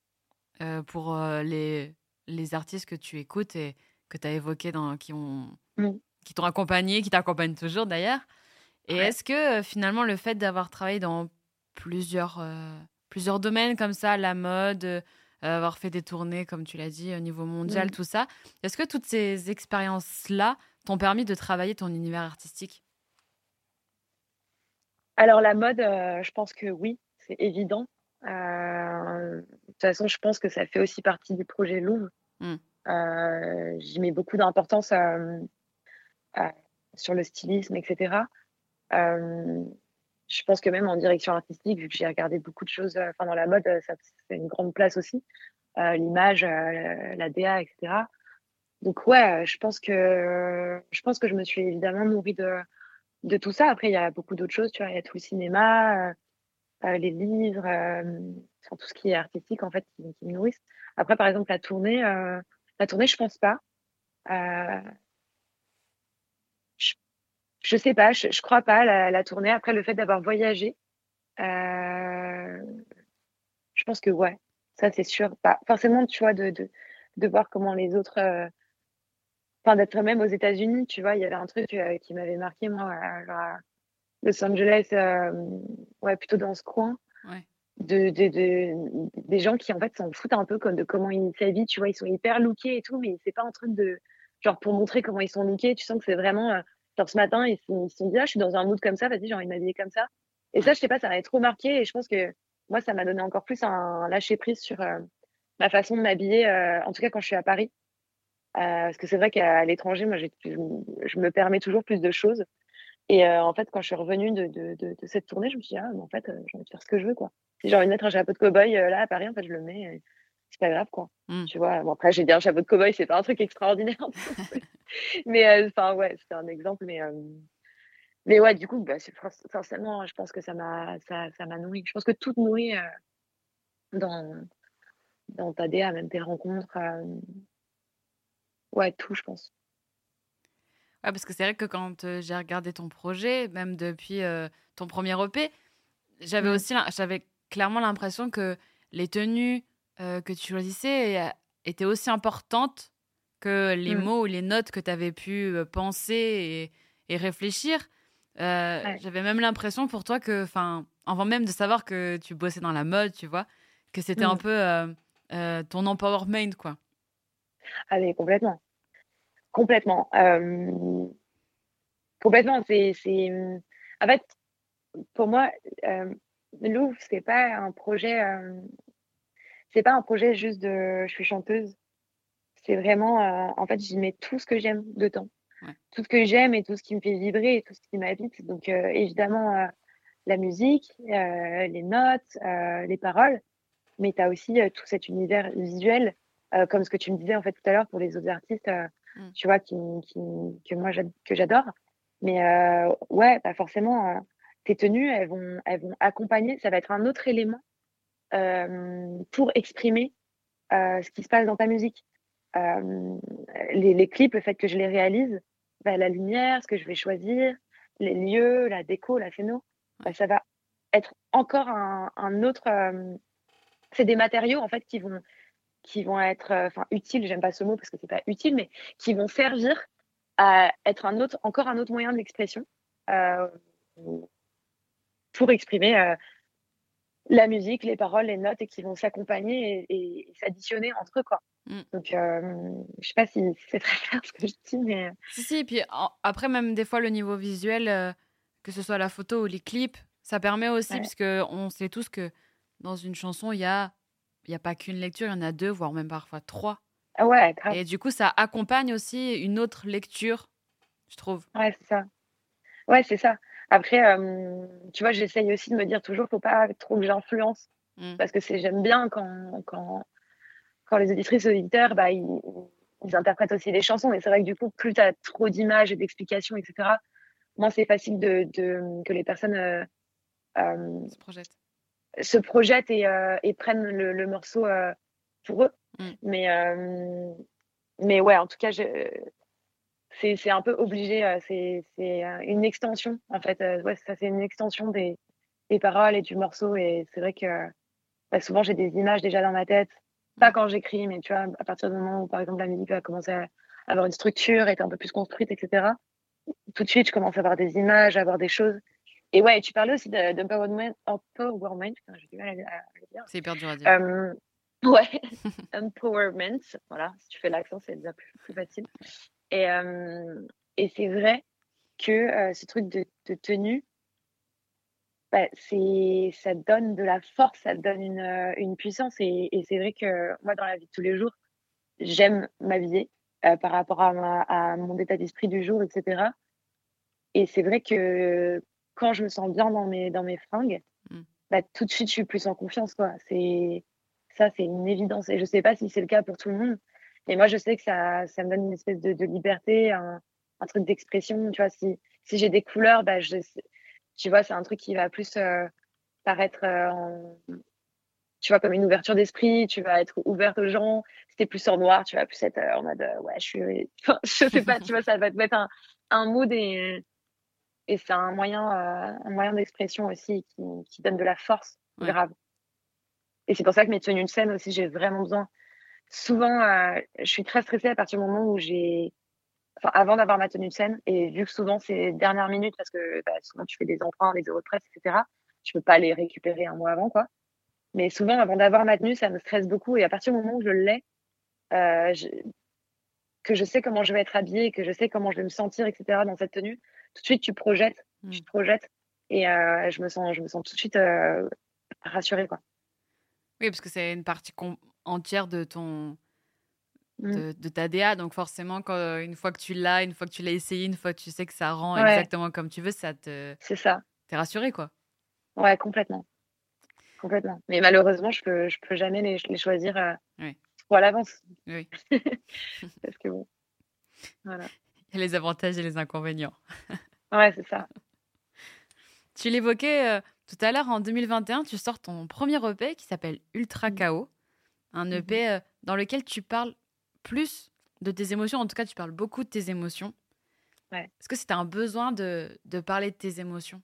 Speaker 1: euh, pour euh, les, les artistes que tu écoutes et que tu as évoqués, dans, qui ont qui t'ont accompagné, qui t'accompagnent toujours d'ailleurs. Et est-ce que finalement le fait d'avoir travaillé dans plusieurs, plusieurs domaines comme ça, la mode, avoir fait des tournées, comme tu l'as dit, au niveau mondial, tout ça. Est-ce que toutes ces expériences-là t'ont permis de travailler ton univers artistique?
Speaker 3: Alors, la mode, euh, je pense que oui, c'est évident. Euh, de toute façon, je pense que ça fait aussi partie du projet Louvre. Mmh. Euh, j'y mets beaucoup d'importance sur le stylisme, etc. je pense que même en direction artistique, vu que j'ai regardé beaucoup de choses enfin, dans la mode, ça fait une grande place aussi. L'image, la DA, etc donc ouais, je pense que je pense que je me suis évidemment nourrie de de tout ça. Après, il y a beaucoup d'autres choses, tu vois, il y a tout le cinéma, euh, euh, les livres, euh, tout ce qui est artistique en fait qui, me nourrissent. Après, par exemple, la tournée, la tournée, je pense pas. Je, je, sais pas, je, je crois pas la, la tournée. Après, le fait d'avoir voyagé, je pense que ouais, ça c'est sûr. Pas forcément, tu vois, de, de, de voir comment les autres enfin d'être même aux États-Unis, tu vois, il y avait un truc euh, qui m'avait marqué moi à Los Angeles, euh, ouais, plutôt dans ce coin. De, de, de, des gens qui en fait s'en foutent un peu comme de comment ils s'habillent, tu vois, ils sont hyper lookés et tout, mais c'est pas un truc de genre pour montrer comment ils sont lookés, tu sens que c'est vraiment euh, genre ce matin ils se sont dit ah je suis dans un mood comme ça, vas-y j'ai envie de m'habiller comme ça. Et ça je sais pas, ça m'avait trop marqué et je pense que moi ça m'a donné encore plus un lâcher prise sur ma façon de m'habiller, en tout cas quand je suis à Paris. Euh, parce que c'est vrai qu'à l'étranger, moi, je, je, me permets toujours plus de choses. Et euh, en fait, quand je suis revenue de, de, de, de, cette tournée, je me suis dit, ah, mais en fait, euh, j'ai envie de faire ce que je veux, quoi. Si j'ai envie de mettre un chapeau de cow-boy là à Paris, en fait, je le mets. C'est pas grave, quoi. Mmh. Tu vois, bon, après, j'ai dit un chapeau de cow-boy, c'est pas un truc extraordinaire. mais, enfin, ouais, c'était un exemple. Mais, mais ouais, du coup, bah, forcément, je pense que ça m'a ça, ça nourri. Je pense que tout nourrit dans, dans ta DA, même tes rencontres. Ouais, tout, je pense.
Speaker 1: Ouais, parce que c'est vrai que quand j'ai regardé ton projet, même depuis ton premier EP, j'avais mmh. aussi j'avais clairement l'impression que les tenues que tu choisissais étaient aussi importantes que les mmh. mots ou les notes que tu avais pu penser et, et réfléchir. J'avais même l'impression pour toi que, enfin, avant même de savoir que tu bossais dans la mode, tu vois, que c'était un mmh. peu ton empowerment, quoi.
Speaker 3: Allez, complètement. Complètement. Euh, complètement. C'est, c'est... En fait, pour moi, euh, Louvre, c'est pas un projet. Euh, c'est pas un projet juste de je suis chanteuse. C'est vraiment. En fait, j'y mets tout ce que j'aime dedans. Tout ce que j'aime et tout ce qui me fait vibrer et tout ce qui m'habite. Donc, évidemment, la musique, les notes, les paroles. Mais tu as aussi tout cet univers visuel comme ce que tu me disais en fait tout à l'heure pour les autres artistes, mm. tu vois, qui, qui, que moi que j'adore. Mais euh, ouais, bah forcément, tes tenues, elles vont, elles vont accompagner. Ça va être un autre élément pour exprimer ce qui se passe dans ta musique. Les, les, clips, le fait que je les réalise, bah, la lumière, ce que je vais choisir, les lieux, la déco, la scéno, bah, ça va être encore un, un autre. c'est des matériaux en fait qui vont qui vont être, euh, enfin, utiles, j'aime pas ce mot parce que c'est pas utile, mais qui vont servir à être un autre, encore un autre moyen d'expression euh, pour exprimer euh, la musique, les paroles, les notes et qui vont s'accompagner et, s'additionner entre eux. Quoi. Mm. Donc, euh, je sais pas si c'est très clair ce que je dis, mais.
Speaker 1: Si, si, et puis après, même des fois, le niveau visuel, que ce soit la photo ou les clips, ça permet aussi, parce qu'on sait tous que dans une chanson, il y a, y a pas qu'une lecture, il y en a deux, voire même parfois trois.
Speaker 3: Ouais, grave.
Speaker 1: Et du coup, ça accompagne aussi une autre lecture, je trouve.
Speaker 3: Ouais, c'est ça. Ouais, c'est ça. Après, euh, tu vois, j'essaye aussi de me dire toujours, faut pas trop que j'influence. Mmh. Parce que c'est, j'aime bien quand, quand, quand les auditrices et auditeurs, bah, ils, ils, interprètent aussi les chansons. Mais c'est vrai que du coup, plus tu as trop d'images et d'explications, etc., moins c'est facile de, de, que les personnes euh,
Speaker 1: euh, se projettent,
Speaker 3: se projettent et, et prennent le, le morceau pour eux. Mmh. Mais, mais ouais, en tout cas, c'est un peu obligé. c'est une extension, en fait. ouais, ça, c'est une extension des, des, paroles et du morceau. Et c'est vrai que bah, souvent, j'ai des images déjà dans ma tête. Pas mmh. quand j'écris, mais tu vois, à partir du moment où, par exemple, la musique va commencer à avoir une structure, être un peu plus construite, etc. Tout de suite, je commence à avoir des images, à avoir des choses. Et ouais, tu parlais aussi d'empowerment. Empowerment, j'ai du mal à, le dire.
Speaker 1: C'est hyper dur à dire.
Speaker 3: Ouais, empowerment. Voilà, si tu fais l'accent, c'est déjà plus, facile. Et, euh, et c'est vrai que euh, ce truc de, de tenue, bah, c'est, ça donne de la force, ça donne une, euh, une puissance. Et, et c'est vrai que moi, dans la vie de tous les jours, j'aime m'habiller par rapport à, ma, à mon état d'esprit du jour, etc. Et c'est vrai que quand je me sens bien dans mes, dans mes fringues, mmh. bah, tout de suite, je suis plus en confiance. Quoi. C'est ça, c'est une évidence. Et je ne sais pas si c'est le cas pour tout le monde. Mais moi, je sais que ça, ça me donne une espèce de, liberté, un, truc d'expression. Tu vois, si, si j'ai des couleurs, bah, je, tu vois, c'est un truc qui va plus euh, paraître, euh, tu vois, comme une ouverture d'esprit. Tu vas être ouverte aux gens. Si es plus en noir, tu vas plus être euh, en mode, ouais, je suis, je sais pas, tu vois, ça va te mettre un, un mood et, et c'est un moyen, un moyen d'expression aussi qui, qui donne de la force grave. Et c'est pour ça que mes tenues de scène aussi, j'ai vraiment besoin. Souvent, euh, je suis très stressée à partir du moment où j'ai. Enfin, avant d'avoir ma tenue de scène, et vu que souvent c'est dernière minute parce que bah, souvent tu fais des emprunts, des euros de presse, etc., je peux pas les récupérer un mois avant, quoi. Mais souvent, avant d'avoir ma tenue, ça me stresse beaucoup. Et à partir du moment où je l'ai, euh, que je sais comment je vais être habillée, que je sais comment je vais me sentir, etc., dans cette tenue, tout de suite, tu projettes, tu te mmh. projettes. Et euh, je, me sens, je me sens tout de suite euh, rassurée, quoi.
Speaker 1: Oui, parce que c'est une partie entière de ton mmh. de, ta DA. Donc forcément, quand, une fois que tu l'as, une fois que tu l'as essayé, une fois que tu sais que ça rend exactement comme tu veux, ça te...
Speaker 3: C'est ça.
Speaker 1: T'es rassuré, quoi.
Speaker 3: Ouais, complètement. Complètement. Mais malheureusement, je peux, je peux jamais les, les choisir euh, trop à l'avance.
Speaker 1: Oui.
Speaker 3: parce que bon, voilà.
Speaker 1: Il y a les avantages et les inconvénients.
Speaker 3: ouais, c'est ça.
Speaker 1: Tu l'évoquais... Euh, tout à l'heure, en 2021, tu sors ton premier EP qui s'appelle Ultra
Speaker 3: mmh.
Speaker 1: Chaos, un EP mmh euh, dans lequel tu parles plus de tes émotions. En tout cas, tu parles beaucoup de tes émotions.
Speaker 3: Ouais.
Speaker 1: Est-ce que c'était un besoin de, de, parler de tes émotions?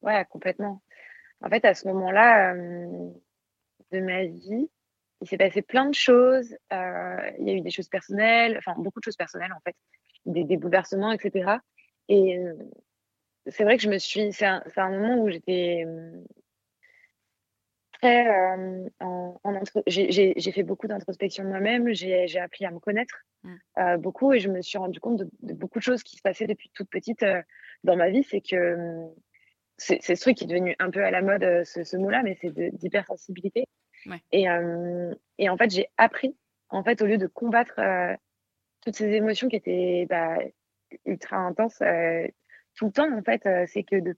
Speaker 3: Ouais, complètement. En fait, à ce moment-là de ma vie, il s'est passé plein de choses. Euh, il y a eu des choses personnelles, enfin beaucoup de choses personnelles en fait, des, des bouleversements, etc. Et c'est vrai que je me suis. C'est un, un, moment où j'étais mmh, très euh, en, en j'ai fait beaucoup d'introspection moi-même. J'ai appris à me connaître mmh. euh, beaucoup et je me suis rendu compte de, beaucoup de choses qui se passaient depuis toute petite euh, dans ma vie. C'est que c'est ce truc qui est devenu un peu à la mode, ce, ce mot-là, mais c'est d'hypersensibilité. Ouais. Et, et en fait, j'ai appris, en fait, au lieu de combattre toutes ces émotions qui étaient bah, ultra intenses, tout le temps, en fait, euh, c'est que, de,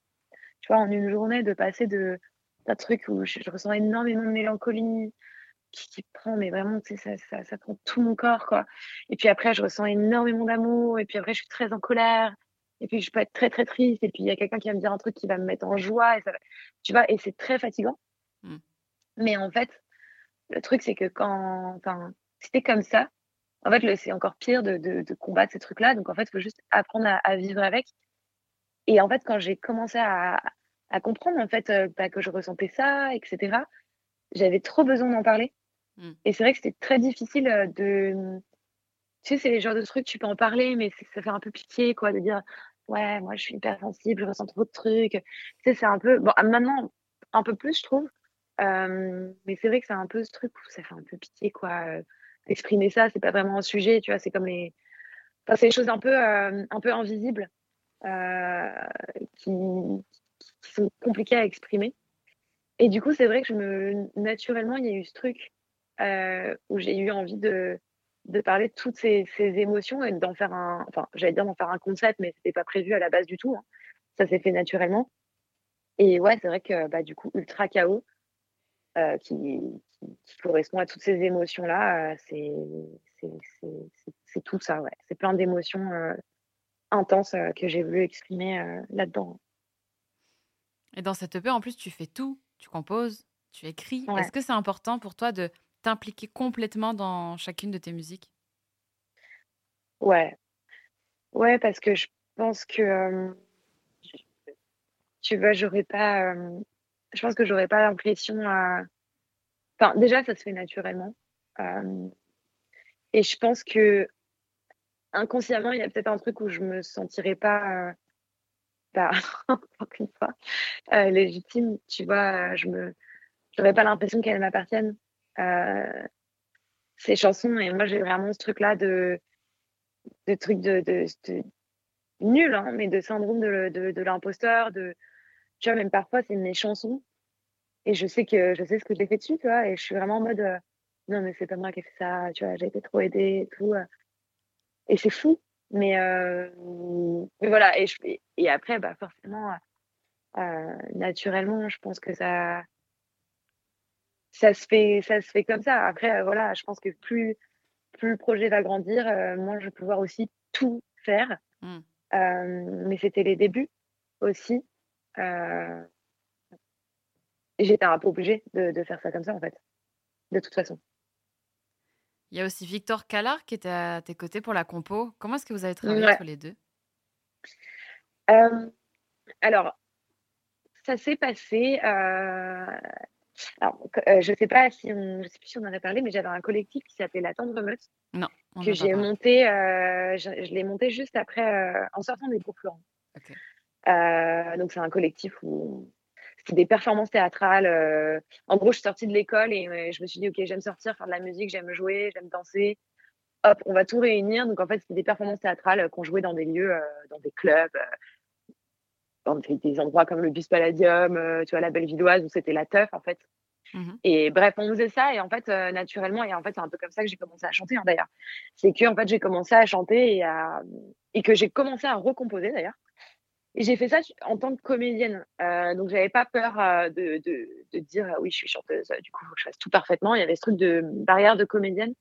Speaker 3: tu vois, en une journée, de passer de d'un truc où je, ressens énormément de mélancolie qui, prend, mais vraiment, tu sais, ça, ça, ça, prend tout mon corps, quoi. Et puis après, je ressens énormément d'amour, et puis après, je suis très en colère, et puis je peux être très, très triste, et puis il y a quelqu'un qui va me dire un truc qui va me mettre en joie, et ça, tu vois, et c'est très fatigant. Mmh. Mais en fait, le truc, c'est que quand, enfin, c'était comme ça, en fait, c'est encore pire de, de, de, combattre ces trucs-là. Donc, en fait, il faut juste apprendre à, à, vivre avec. Et en fait, quand j'ai commencé à, à, comprendre en fait euh, bah, que je ressentais ça, etc., j'avais trop besoin d'en parler. Mmh. Et c'est vrai que c'était très difficile euh, de, tu sais, c'est les genres de trucs, tu peux en parler, mais ça fait un peu pitié, quoi, de dire, ouais, moi, je suis hyper sensible, je ressens trop de trucs. Tu sais, c'est un peu, bon, maintenant, un peu plus, je trouve. mais c'est vrai que c'est un peu ce truc où ça fait un peu pitié, quoi. Exprimer ça, c'est pas vraiment un sujet, tu vois, c'est comme les. Enfin, c'est des choses un peu, un peu invisibles qui, qui, sont compliquées à exprimer. Et du coup, c'est vrai que naturellement, il y a eu ce truc où j'ai eu envie de, de parler de toutes ces, émotions et d'en faire un, enfin, j'allais dire d'en faire un concept, mais c'était pas prévu à la base du tout. Hein. Ça s'est fait naturellement. Et ouais, c'est vrai que bah, du coup, Ultra Chaos, euh, qui, correspond à toutes ces émotions-là, euh, c'est tout ça, ouais. C'est plein d'émotions euh, intenses que j'ai voulu exprimer là-dedans.
Speaker 1: Et dans cette EP, en plus, tu fais tout. Tu composes, tu écris. Est-ce que c'est important pour toi de t'impliquer complètement dans chacune de tes musiques?
Speaker 3: Ouais. Ouais, parce que je pense que, tu vois, j'aurais pas, je pense que j'aurais pas l'impression à enfin, déjà, ça se fait naturellement, et je pense que inconsciemment, il y a peut-être un truc où je me sentirais pas, bah, encore une fois, légitime, tu vois? Je me j'aurais pas l'impression qu'elles m'appartiennent. Euh, ces chansons. Et moi, j'ai vraiment ce truc-là de, de truc de, de, nul, hein, mais de syndrome de, de, l'imposteur. De, tu vois, même parfois, c'est mes chansons. Et je sais que je sais ce que j'ai fait dessus, tu vois. Et je suis vraiment en mode, euh, non, mais c'est pas moi qui ai fait ça, tu vois, j'ai été trop aidée et tout. Euh. Et c'est fou. Mais, mais voilà. Et, je, et après, bah, forcément, naturellement, je pense que ça ça se fait, ça se fait comme ça. Après, euh, voilà, je pense que plus, plus le projet va grandir, euh, moins je vais pouvoir aussi tout faire. Euh, mais c'était les débuts aussi. J'étais un peu obligée de, faire ça comme ça, en fait, de toute façon.
Speaker 1: Il y a aussi Victor Callard qui était à tes côtés pour la compo. Comment est-ce que vous avez travaillé tous les deux?
Speaker 3: Alors, ça s'est passé. Alors, euh, je sais pas si on, je sais plus si on en a parlé, mais j'avais un collectif qui s'appelait La Tendre Meute.
Speaker 1: Non.
Speaker 3: Que j'ai monté, euh, je, l'ai monté juste après, euh, en sortant des cours Florent. donc, c'est un collectif où des performances théâtrales. en gros, je suis sortie de l'école et je me suis dit, OK, j'aime sortir, faire de la musique, j'aime jouer, j'aime danser. Hop, on va tout réunir. Donc, en fait, c'était des performances théâtrales qu'on jouait dans des lieux, dans des clubs, dans des endroits comme le Bus Palladium, euh, tu vois, la Bellevilloise, où c'était la teuf, en fait. Mmh et bref, on faisait ça, et en fait, euh, naturellement, et en fait, c'est un peu comme ça que j'ai commencé à chanter, hein, d'ailleurs. C'est que, en fait, j'ai commencé à chanter et, à... et que j'ai commencé à recomposer, d'ailleurs. Et j'ai fait ça en tant que comédienne. Euh, donc, j'avais pas peur de, de, de, dire oui, je suis chanteuse, du coup, faut que je fasse tout parfaitement. Il y avait ce truc de barrière de comédienne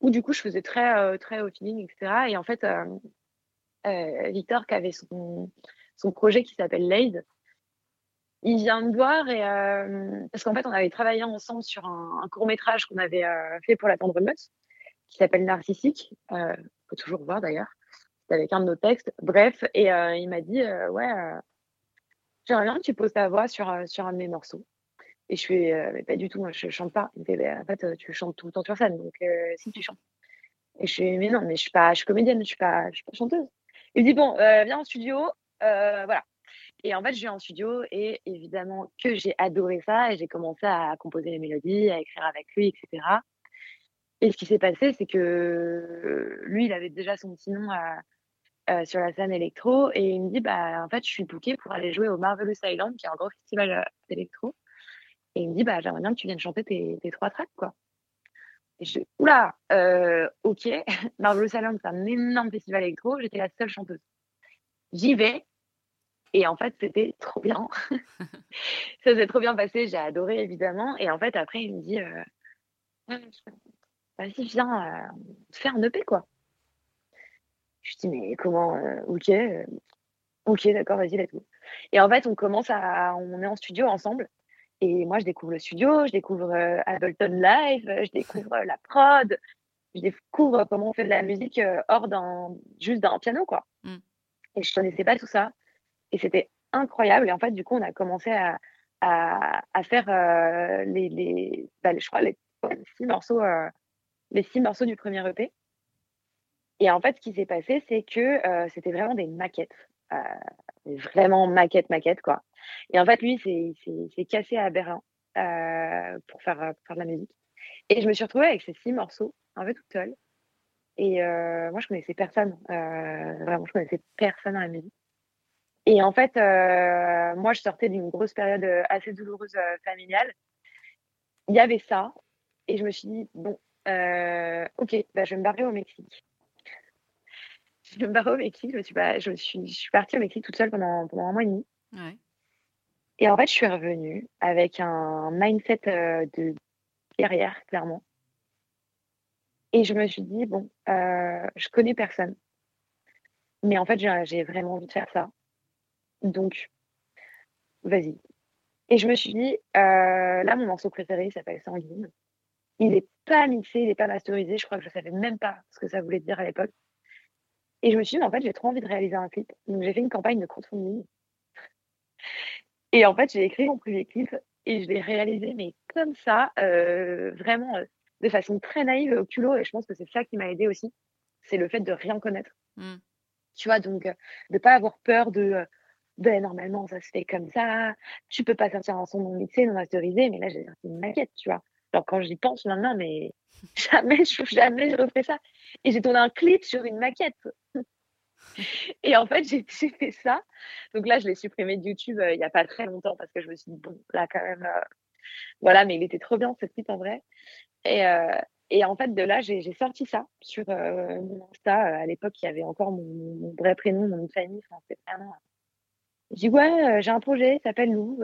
Speaker 3: où, du coup, je faisais très, très au feeling, etc. Et en fait, Victor, qui avait son, son projet qui s'appelle Laid. Il vient me voir et euh, parce qu'en fait on avait travaillé ensemble sur un, court métrage qu'on avait euh, fait pour la tendre meute qui s'appelle Narcissique. Euh, peut toujours voir d'ailleurs. Avec un de nos textes. Bref, et euh, il m'a dit ouais, j'aimerais bien que tu poses ta voix sur sur un de mes morceaux. Et je fais mais pas du tout, moi je chante pas. Il me fait en fait tu chantes tout le temps sur scène, donc si tu chantes. Et je fais mais non, mais je suis pas, je suis comédienne, je suis pas, je suis pas chanteuse. Il me dit bon, viens en studio, euh, voilà. Et en fait, je vais en studio et évidemment que j'ai adoré ça et j'ai commencé à composer les mélodies, à écrire avec lui, etc. Et ce qui s'est passé, c'est que lui, il avait déjà son petit nom euh, sur la scène électro et il me dit, bah, en fait, je suis bookée pour aller jouer au Marvelous Island, qui est un gros festival euh, d'électro. Et il me dit, bah, j'aimerais bien que tu viennes chanter tes, trois tracks, quoi. Et je oula, ok, Marvelous Island, c'est un énorme festival électro, j'étais la seule chanteuse. J'y vais, et en fait, c'était trop bien. ça s'est trop bien passé. J'ai adoré, évidemment. Et en fait, après, il me dit euh, Vas-y, viens, euh, faire un EP, quoi. Je dis Mais comment euh, Ok. Euh, ok, d'accord, vas-y, let's go. Et en fait, on commence à. On est en studio ensemble. Et moi, je découvre le studio, je découvre Ableton Live, je découvre la prod, je découvre comment on fait de la musique hors d'un juste d'un piano, quoi. Mm. Et je connaissais pas tout ça. Et c'était incroyable. Et en fait, du coup, on a commencé à, à, à faire euh, les, les, bah, je crois, les, six morceaux, euh, les six morceaux du premier EP. Et en fait, ce qui s'est passé, c'est que c'était vraiment des maquettes. vraiment maquettes, maquettes, quoi. Et en fait, lui, c'est cassé à Berlin pour faire, faire de la musique. Et je me suis retrouvée avec ces six morceaux, un peu toute seule. Et euh, moi, je connaissais personne. Euh, vraiment, je connaissais personne dans la musique. Et en fait, euh, moi, je sortais d'une grosse période assez douloureuse familiale. Il y avait ça. Et je me suis dit, bon, ok, bah, je vais me barrer au Mexique. Je me barrer au Mexique. Je, suis, je, suis, je suis partie au Mexique toute seule pendant, pendant un mois et demi. Et en fait, je suis revenue avec un mindset de derrière, clairement. Et je me suis dit, bon, euh, je connais personne. Mais en fait, j'ai vraiment envie de faire ça. Donc, vas-y. Et je me suis dit, euh, là, mon morceau préféré s'appelle Sanguine. Il n'est pas mixé, il n'est pas masterisé. Je crois que je ne savais même pas ce que ça voulait dire à l'époque. Et je me suis dit, en fait, j'ai trop envie de réaliser un clip. Donc, j'ai fait une campagne de crowdfunding. Et en fait, j'ai écrit mon premier clip et je l'ai réalisé, mais comme ça, euh, vraiment euh, de façon très naïve au culot. Et je pense que c'est ça qui m'a aidé aussi. C'est le fait de rien connaître. Mmh. Tu vois, donc euh, de pas avoir peur de. ben, normalement, ça se fait comme ça. Tu peux pas sortir un son non mixé, non masterisé. Mais là, j'ai sorti une maquette, tu vois. Alors, quand j'y pense maintenant, mais jamais, je, jamais je refais ça. Et j'ai tourné un clip sur une maquette. Et en fait, j'ai fait ça. Donc là, je l'ai supprimé de YouTube euh, il n'y a pas très longtemps parce que je me suis dit, bon, là, quand même, euh, voilà, mais il était trop bien, ce clip en vrai. Et, euh, et en fait, de là, j'ai sorti ça sur mon Insta. À l'époque, il y avait encore mon, vrai prénom, mon famille. Enfin. J'ai dit, ouais, j'ai un projet, il s'appelle Lou.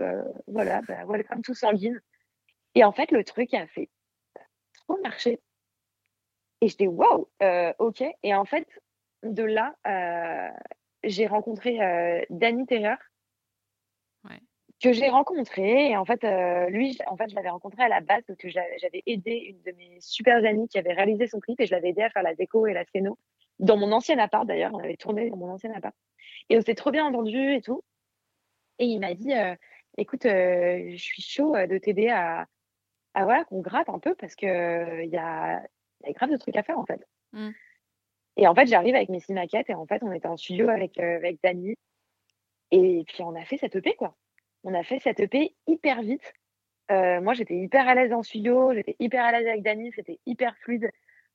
Speaker 3: voilà, bah, welcome to Sanguine. Et en fait, le truc a fait trop marcher. Et je dis, wow, ok. Et en fait, de là, euh, j'ai rencontré euh, Danny Terreur, que j'ai rencontré. Et en fait, euh, lui, en fait, je l'avais rencontré à la base parce que j'avais aidé une de mes super amies qui avait réalisé son clip et je l'avais aidé à faire la déco et la scéno dans mon ancien appart d'ailleurs. On avait tourné dans mon ancien appart. Et on s'est trop bien entendu et tout. Et il m'a dit, écoute, je suis chaud de t'aider à, à voilà, qu'on gratte un peu parce que il y a, y a grave de trucs à faire en fait. Mmh. Et en fait, j'arrive avec mes six maquettes et en fait, on était en studio avec, euh, avec Dani. Et puis, on a fait cette EP, quoi. On a fait cette EP hyper vite. Euh, moi, j'étais hyper à l'aise en studio, j'étais hyper à l'aise avec Dani, c'était hyper fluide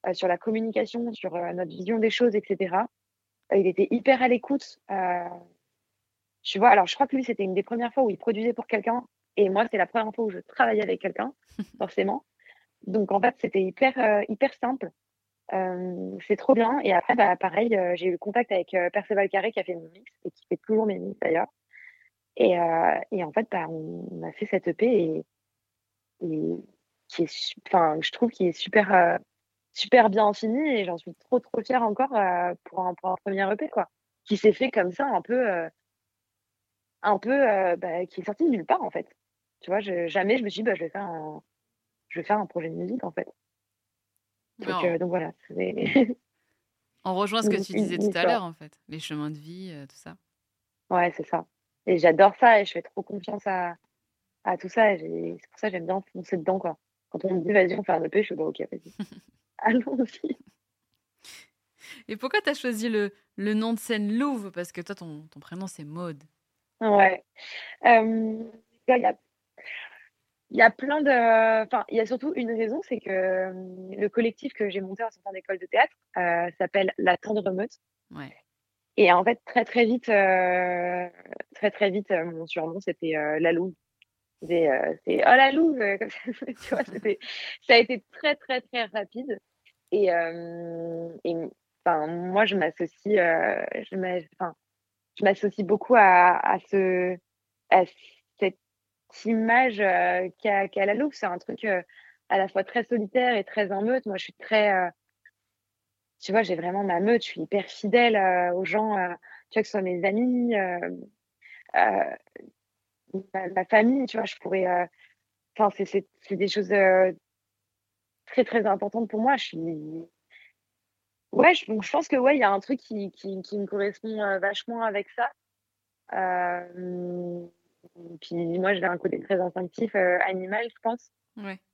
Speaker 3: euh, sur la communication, sur notre vision des choses, etc. il était hyper à l'écoute. tu vois, alors je crois que lui, c'était une des premières fois où il produisait pour quelqu'un. Et moi, c'est la première fois où je travaillais avec quelqu'un, forcément. Donc, en fait, c'était hyper, hyper simple. Euh, c'est trop bien. Et après, bah, pareil, euh, j'ai eu le contact avec euh, Perceval Carré qui a fait mon mix et qui fait toujours mes mix d'ailleurs. Et, et, en fait, bah, on, a fait cette EP et, qui est, enfin, je trouve qu'il est super, super bien fini et j'en suis trop, trop fière encore pour un, pour, un, premier EP, quoi. Qui s'est fait comme ça, un peu, un peu, bah, qui est sorti de nulle part, en fait. Tu vois, je, jamais je me suis dit, bah, je vais faire un, je vais faire un projet de musique, en fait. Euh, donc, voilà.
Speaker 1: On rejoint ce que tu disais tout à l'heure, en fait. Les chemins de vie, euh, tout ça.
Speaker 3: Ouais, c'est ça. Et j'adore ça et je fais trop confiance à, à tout ça. C'est pour ça que j'aime bien foncer dedans, quoi. Quand on me dit, vas-y, on fait un EP, je suis bon, ok, vas-y. Allons-y.
Speaker 1: Et pourquoi tu as choisi le, le, nom de scène Louvre? Parce que toi, ton, ton prénom, c'est Maude.
Speaker 3: Ouais. Euh, il y a il y a plein de. Enfin, il y a surtout une raison, c'est que euh, le collectif que j'ai monté en sortant d'école de théâtre euh, s'appelle La Tendre Meute. Ouais. Et en fait, très très vite, euh, très très vite, mon surnom c'était La Louve. C'est oh la Louve, tu vois, ça a été très très très rapide. Et, et enfin, moi, je m'associe, je m'associe beaucoup à, à ce à image euh, qu'a la loupe. C'est un truc euh, à la fois très solitaire et très en meute. Moi, je suis très. Euh, tu vois, j'ai vraiment ma meute. Je suis hyper fidèle aux gens, tu vois, que ce soit mes amis, ma, famille, tu vois, je pourrais. Enfin, c'est des choses très, très importantes pour moi. Je suis. Ouais, je, je pense que ouais, il y a un truc qui, qui me correspond vachement avec ça. Puis moi, j'ai un côté très instinctif, euh, animal, je pense.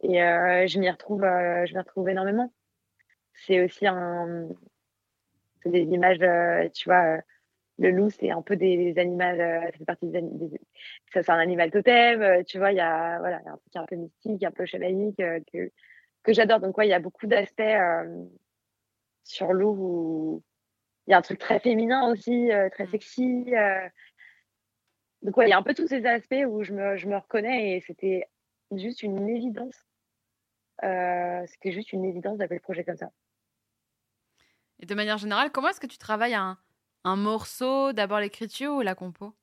Speaker 3: Et euh, je m'y retrouve, euh, je m'y retrouve énormément. C'est aussi un, c'est des images, tu vois. le loup, c'est un peu des, animaux, ça fait partie des, ça c'est un animal totem, tu vois. Il y a voilà, un truc un peu mystique, un peu chamanique que que j'adore. Donc ouais, il y a beaucoup d'aspects sur loup où il y a un truc très féminin aussi, très mmh. sexy. Donc, ouais, il y a un peu tous ces aspects où je me, je me reconnais et c'était juste une évidence. Euh, c'était juste une évidence d'appeler le projet comme ça.
Speaker 1: Et de manière générale, comment est-ce que tu travailles un, un morceau, d'abord l'écriture ou la compo?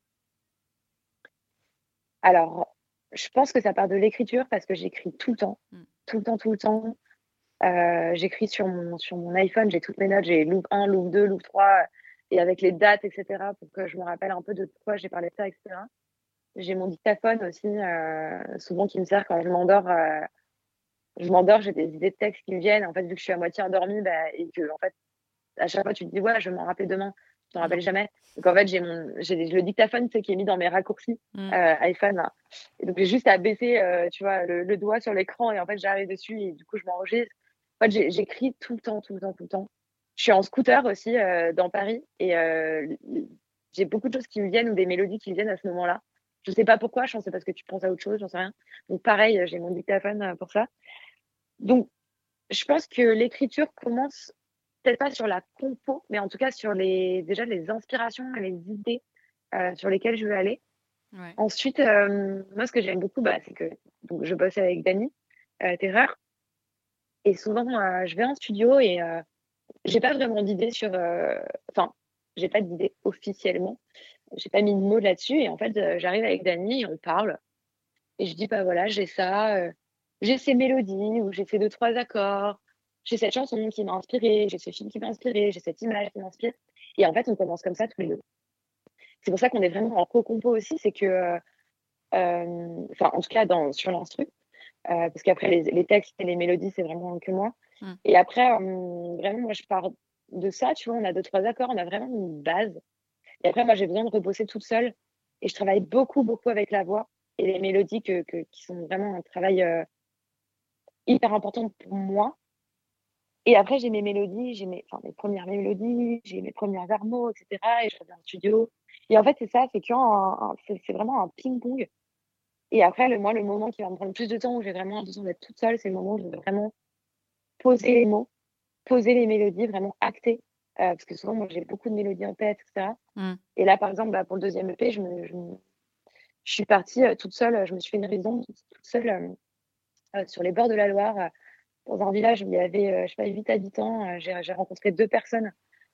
Speaker 3: Alors, je pense que ça part de l'écriture parce que j'écris tout le temps, hmm. tout le temps, tout le temps. Euh, j'écris sur mon, sur mon iPhone, j'ai toutes mes notes, j'ai loop 1, loop 2, loop 3, et avec les dates, etc., pour que je me rappelle un peu de quoi j'ai parlé de ça, etc. J'ai mon dictaphone aussi, euh, souvent qui me sert quand je m'endors. Euh, je m'endors, j'ai des idées de texte qui me viennent. En fait, vu que je suis à moitié endormie, bah, et que, en fait, à chaque fois, tu te dis, ouais, je vais m'en rappeler demain. Je t'en rappelle jamais. Donc, en fait, j'ai mon, j'ai le dictaphone, tu sais, qui est mis dans mes raccourcis mmh. euh, iPhone. Et donc, j'ai juste à baisser, tu vois, le, le doigt sur l'écran et en fait, j'arrive dessus et du coup, je m'enregistre. En fait, j'écris tout le temps, tout le temps, tout le temps. Je suis en scooter aussi euh, dans Paris et euh, j'ai beaucoup de choses qui me viennent ou des mélodies qui me viennent à ce moment-là. Je sais pas pourquoi, je c'est parce que tu penses à autre chose, j'en sais rien. Donc pareil, j'ai mon dictaphone euh, pour ça. Donc je pense que l'écriture commence peut-être pas sur la compo, mais en tout cas sur les déjà les inspirations les idées sur lesquelles je veux aller. Ensuite, moi ce que j'aime beaucoup, bah, c'est que donc, je bosse avec Dani Terreur. Et souvent, je vais en studio et j'ai pas vraiment d'idée sur. Euh, enfin, j'ai pas d'idée officiellement. J'ai pas mis de mots là-dessus. Et en fait, euh, j'arrive avec Dani et on parle. Et je dis, bah voilà, j'ai ça. Euh, j'ai ces mélodies ou j'ai ces deux, trois accords. J'ai cette chanson qui m'a inspiré. J'ai ce film qui m'a inspiré. J'ai cette image qui m'inspire. Et en fait, on commence comme ça tous les deux. C'est pour ça qu'on est vraiment en co-compo aussi. C'est que. Enfin, en tout cas, dans, sur l'instru. parce qu'après, les textes et les mélodies, c'est vraiment que moi. Mm. Et après, euh, vraiment, moi, je pars de ça, tu vois, on a deux, trois accords, on a vraiment une base. Et après, moi, j'ai besoin de rebosser toute seule. Et je travaille beaucoup, beaucoup avec la voix et les mélodies que, qui sont vraiment un travail euh, hyper important pour moi. Et après, j'ai mes mélodies, j'ai mes, mes premières mélodies, j'ai mes premières armos, etc. Et je reviens en studio. Et en fait, c'est ça, c'est c'est vraiment un ping-pong. Et après, le, moi, le moment qui va me prendre plus de temps, où j'ai vraiment besoin d'être toute seule, c'est le moment où je vais vraiment poser les mots, poser les mélodies, vraiment acter. Euh, parce que souvent, moi, j'ai beaucoup de mélodies en tête, etc. Mm. Et là, par exemple, bah, pour le deuxième EP, je, me, je, suis partie euh, toute seule, je me suis fait une raison toute seule euh, sur les bords de la Loire, dans un village où il y avait, je sais pas, 8 habitants. j'ai rencontré deux personnes.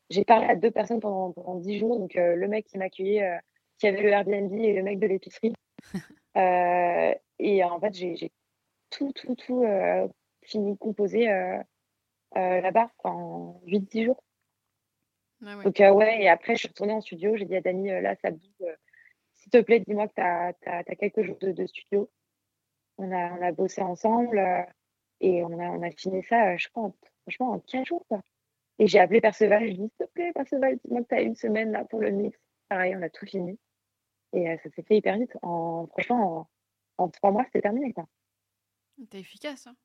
Speaker 3: J'ai parlé à deux personnes pendant, pendant 10 jours. Donc, le mec qui m'accueillait, qui avait le Airbnb et le mec de l'épicerie. et en fait, j'ai tout, tout, tout fini composé euh, euh, là-bas en 8-10 jours. Donc, euh, ouais, et après, je suis retournée en studio. J'ai dit à Dani, là, ça bouge. S'il te plaît, dis-moi que tu as, as, quelques jours de, studio. On a, on a bossé ensemble et on a, on a fini ça, je crois, en, franchement, en 15 jours. Et j'ai appelé Perceval. Je lui ai dit, s'il te plaît, Perceval, dis-moi que tu as une semaine là pour le mix. Pareil, on a tout fini. Et ça s'est fait hyper vite. En, franchement, en, trois mois, c'était terminé.
Speaker 1: T'es efficace. Hein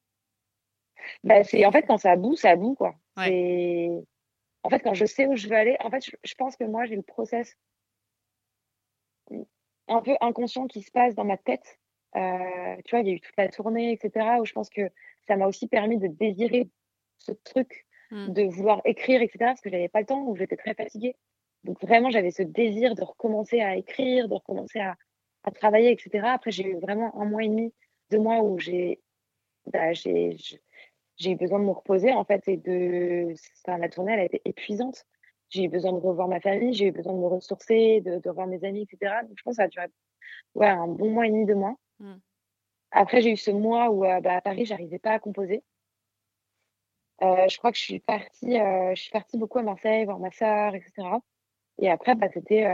Speaker 3: bah, c'est en fait quand ça boue, ça boue quoi. En fait, quand je sais où je veux aller, en fait, je, pense que moi j'ai le process un peu inconscient qui se passe dans ma tête. Euh, tu vois, il y a eu toute la tournée, etc. Où je pense que ça m'a aussi permis de désirer ce truc, mmh. de vouloir écrire, etc. Parce que j'avais pas le temps, où j'étais très fatiguée. Donc vraiment, j'avais ce désir de recommencer à écrire, de recommencer à, à travailler, etc. Après, j'ai eu vraiment un mois et demi, deux mois où j'ai bah, j'ai j'ai eu besoin de me reposer en fait et de la tournée elle a été épuisante. J'ai eu besoin de revoir ma famille j'ai eu besoin de me ressourcer de, de revoir mes amis etc donc je pense que ça a duré ouais, un bon mois et demi de mois. Mmh. après j'ai eu ce mois où euh, bah, à Paris j'arrivais pas à composer. Euh, je crois que je suis partie euh, je suis partie beaucoup à Marseille voir ma soeur etc et après bah, c'était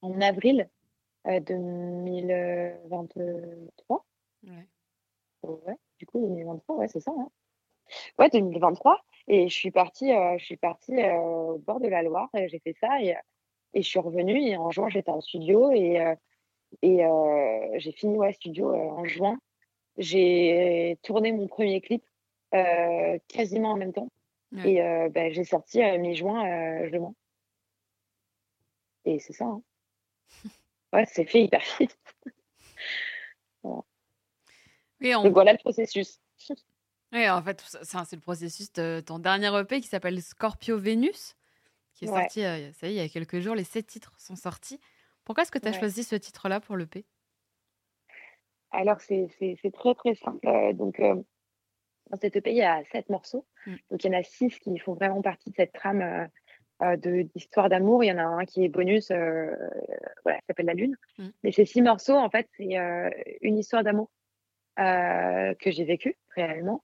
Speaker 3: en avril 2023 ouais. ouais du coup 2023 ouais c'est ça hein. ouais 2023 et je suis partie euh, je suis partie euh, au bord de la Loire j'ai fait ça et, et je suis revenue et en juin j'étais en studio et euh, et j'ai fini ouais studio en juin j'ai tourné mon premier clip quasiment en même temps Et bah, j'ai sorti mi-juin, je mens. Et c'est ça. Hein. ouais, c'est fait hyper vite. Donc voilà le processus.
Speaker 2: Oui, en fait, c'est le processus de ton dernier EP qui s'appelle Scorpio Vénus, qui est sorti, ça y est, il y a quelques jours. Les sept titres sont sortis. Pourquoi est-ce que tu as choisi ce titre-là pour l'EP
Speaker 3: Alors, c'est très, très simple. Euh, donc, euh, dans cet EP, il y a sept morceaux. Mm. Donc, il y en a six qui font vraiment partie de cette trame euh, d'histoire d'amour. Il y en a un qui est bonus, voilà, qui s'appelle La Lune. Mm. Mais ces six morceaux, en fait, c'est une histoire d'amour que j'ai vécue réellement.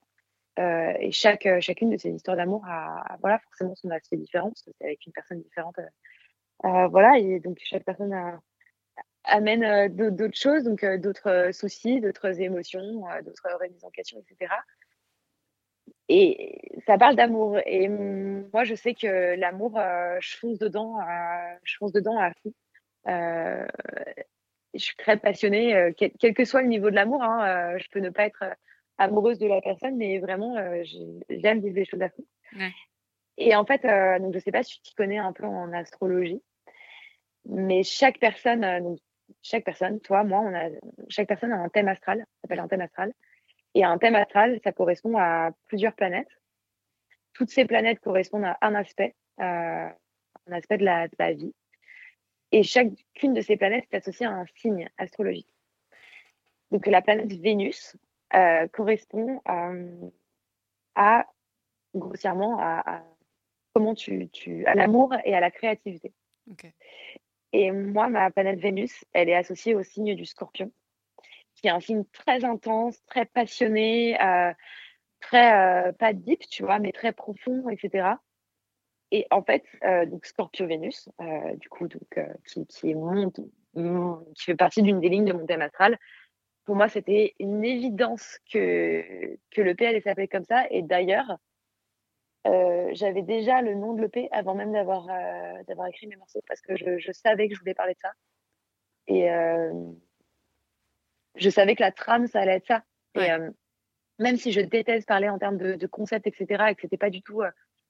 Speaker 3: et chaque, chacune de ces histoires d'amour a, voilà, forcément son aspect différent, parce que c'est avec une personne différente euh, voilà, et donc chaque personne amène euh, d'autres choses, donc euh, d'autres soucis, d'autres émotions, d'autres remises en question, etc. Et ça parle d'amour. Et moi, je sais que l'amour, je fonce dedans, je fonce dedans à fond. Je suis très passionnée, quel, que soit le niveau de l'amour. Hein, je peux ne pas être amoureuse de la personne, mais vraiment, j'aime vivre les choses à fond. Et en fait, donc je ne sais pas si tu connais un peu en astrologie. Mais chaque personne, euh, donc chaque personne, toi, moi, on a, chaque personne a un thème astral, ça s'appelle un thème astral. Et un thème astral, ça correspond à plusieurs planètes. Toutes ces planètes correspondent à un aspect, euh, un aspect de la, de la, vie. Et chacune de ces planètes est associée à un signe astrologique. Donc la planète Vénus euh, correspond euh, à, grossièrement, à, à comment tu, tu, à l'amour et à la créativité. Okay. Et moi, ma planète Vénus, elle est associée au signe du scorpion, qui est un signe très intense, très passionné, euh, très, euh, pas deep, tu vois, mais très profond, etc. Et en fait, euh, donc Scorpio-Vénus, du coup, donc, qui, qui, est mon, qui fait partie d'une des lignes de mon thème astral, pour moi, c'était une évidence que, que le PL s'appelait comme ça. Et d'ailleurs, euh, j'avais déjà le nom de l'EP avant même d'avoir euh, d'avoir écrit mes morceaux parce que je, je, savais que je voulais parler de ça. Et euh, je savais que la trame, ça allait être ça. Et même si je déteste parler en termes de, de concept, etc., et que c'était pas du tout.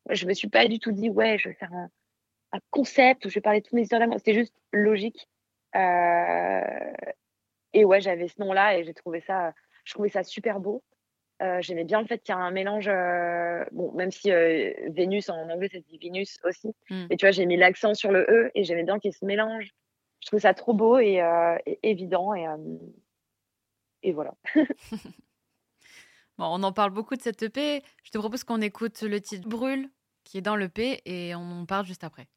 Speaker 3: Je me suis pas du tout dit, ouais, je vais faire un, un concept où je vais parler de toutes mes histoires d'amour. C'était juste logique. et ouais, j'avais ce nom-là et j'ai trouvé ça, je trouvais ça super beau. Euh, j'aimais bien le fait qu'il y a un mélange, euh, bon, même si euh, Vénus en anglais c'est dit Vénus aussi, mm. mais tu vois, j'ai mis l'accent sur le E et j'aimais bien qu'il se mélange. Je trouve ça trop beau et, évident et, et voilà.
Speaker 2: on en parle beaucoup de cette EP. Je te propose qu'on écoute le titre Brûle qui est dans l'EP et on en parle juste après.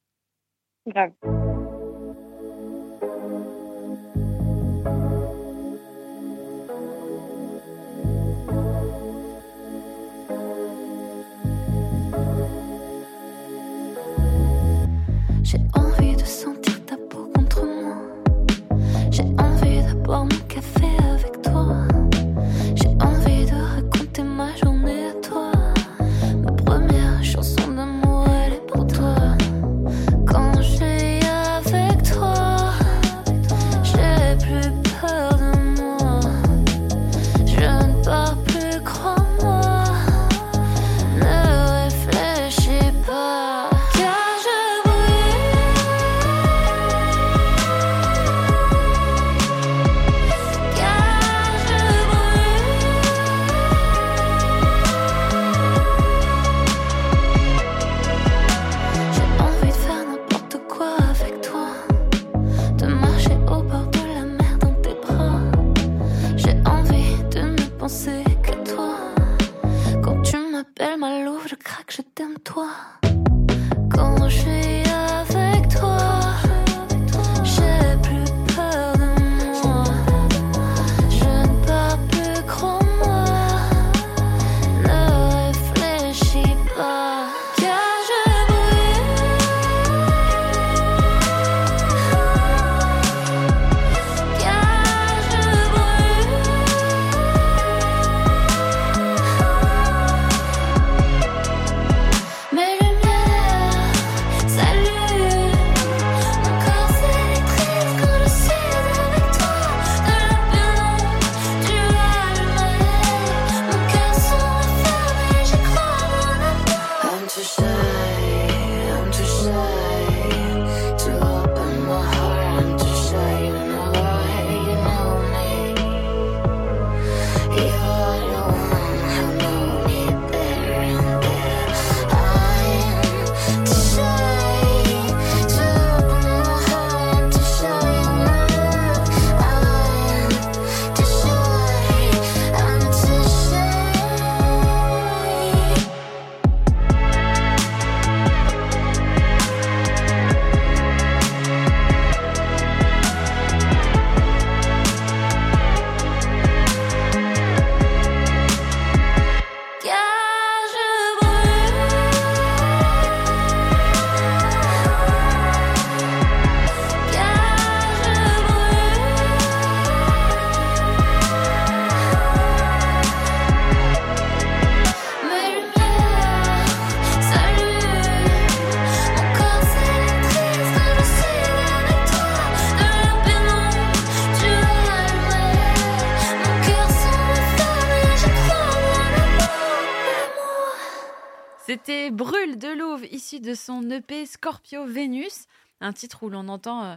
Speaker 1: C'était Brûle de Louvre, issu de son EP Scorpio Vénus, un titre où l'on entend, euh,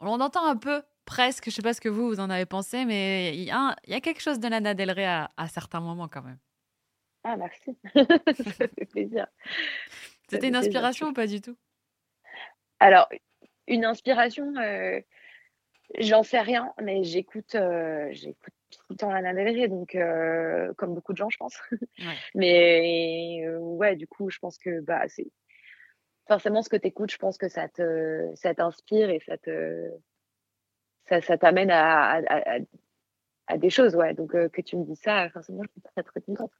Speaker 1: on entend un peu, presque, je sais pas ce que vous, vous en avez pensé, mais il y, a, quelque chose de Lana Del Rey à, certains moments quand même.
Speaker 3: Ah, merci. Ça fait plaisir.
Speaker 1: C'était une inspiration ou pas du tout?
Speaker 3: Alors, une inspiration, euh, j'en sais rien, mais j'écoute euh, j'écoute tout le temps Lana Del Rey, donc euh, comme beaucoup de gens, je pense. mais ouais, du coup, je pense que bah, c'est forcément ce que tu écoutes, je pense que ça te ça t'inspire et ça te ça, ça t'amène à, à, à, des choses, ouais. Donc que tu me dis ça, forcément, je suis très très contente.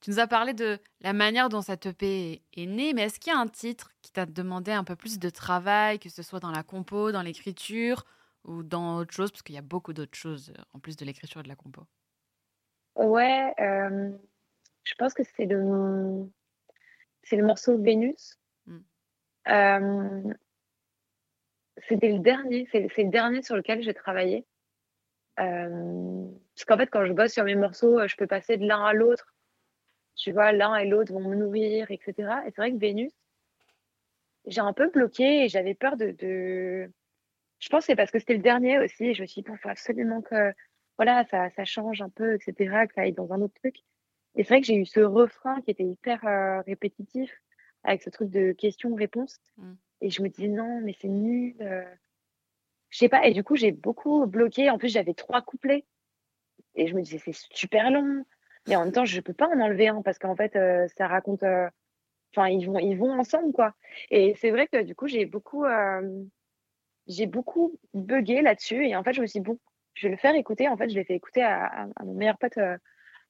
Speaker 1: Tu nous as parlé de la manière dont cette EP est née, mais est-ce qu'il y a un titre qui t'a demandé un peu plus de travail, que ce soit dans la compo, dans l'écriture ou dans autre chose Parce qu'il y a beaucoup d'autres choses euh, en plus de l'écriture et de la compo.
Speaker 3: Ouais, euh, je pense que c'est le, c'est le morceau Vénus. Hmm. Euh, c'était le dernier, c'est, le dernier sur lequel j'ai travaillé. parce qu'en fait, quand je bosse sur mes morceaux, je peux passer de l'un à l'autre tu vois, l'un et l'autre vont me nourrir, etc. Et c'est vrai que Vénus, j'ai un peu bloqué et j'avais peur de, Je pense que c'est parce que c'était le dernier aussi. Et je me suis dit, il faut absolument que voilà, ça, ça change un peu, etc., que ça aille dans un autre truc. Et c'est vrai que j'ai eu ce refrain qui était hyper euh, répétitif, avec ce truc de questions-réponses. Mm. Et je me disais, non, mais c'est nul. Euh. Je sais pas. Et du coup, j'ai beaucoup bloqué. En plus, j'avais trois couplets. Et je me disais, c'est super long. Mais en même temps, je peux pas en enlever un parce qu'en fait, euh, ça raconte. Euh, enfin, ils vont, ils vont ensemble, quoi. Et c'est vrai que du coup, j'ai beaucoup, j'ai beaucoup bugué là-dessus. Et en fait, je me suis dit, bon, je vais le faire écouter. En fait, je l'ai fait écouter à, mon meilleur pote,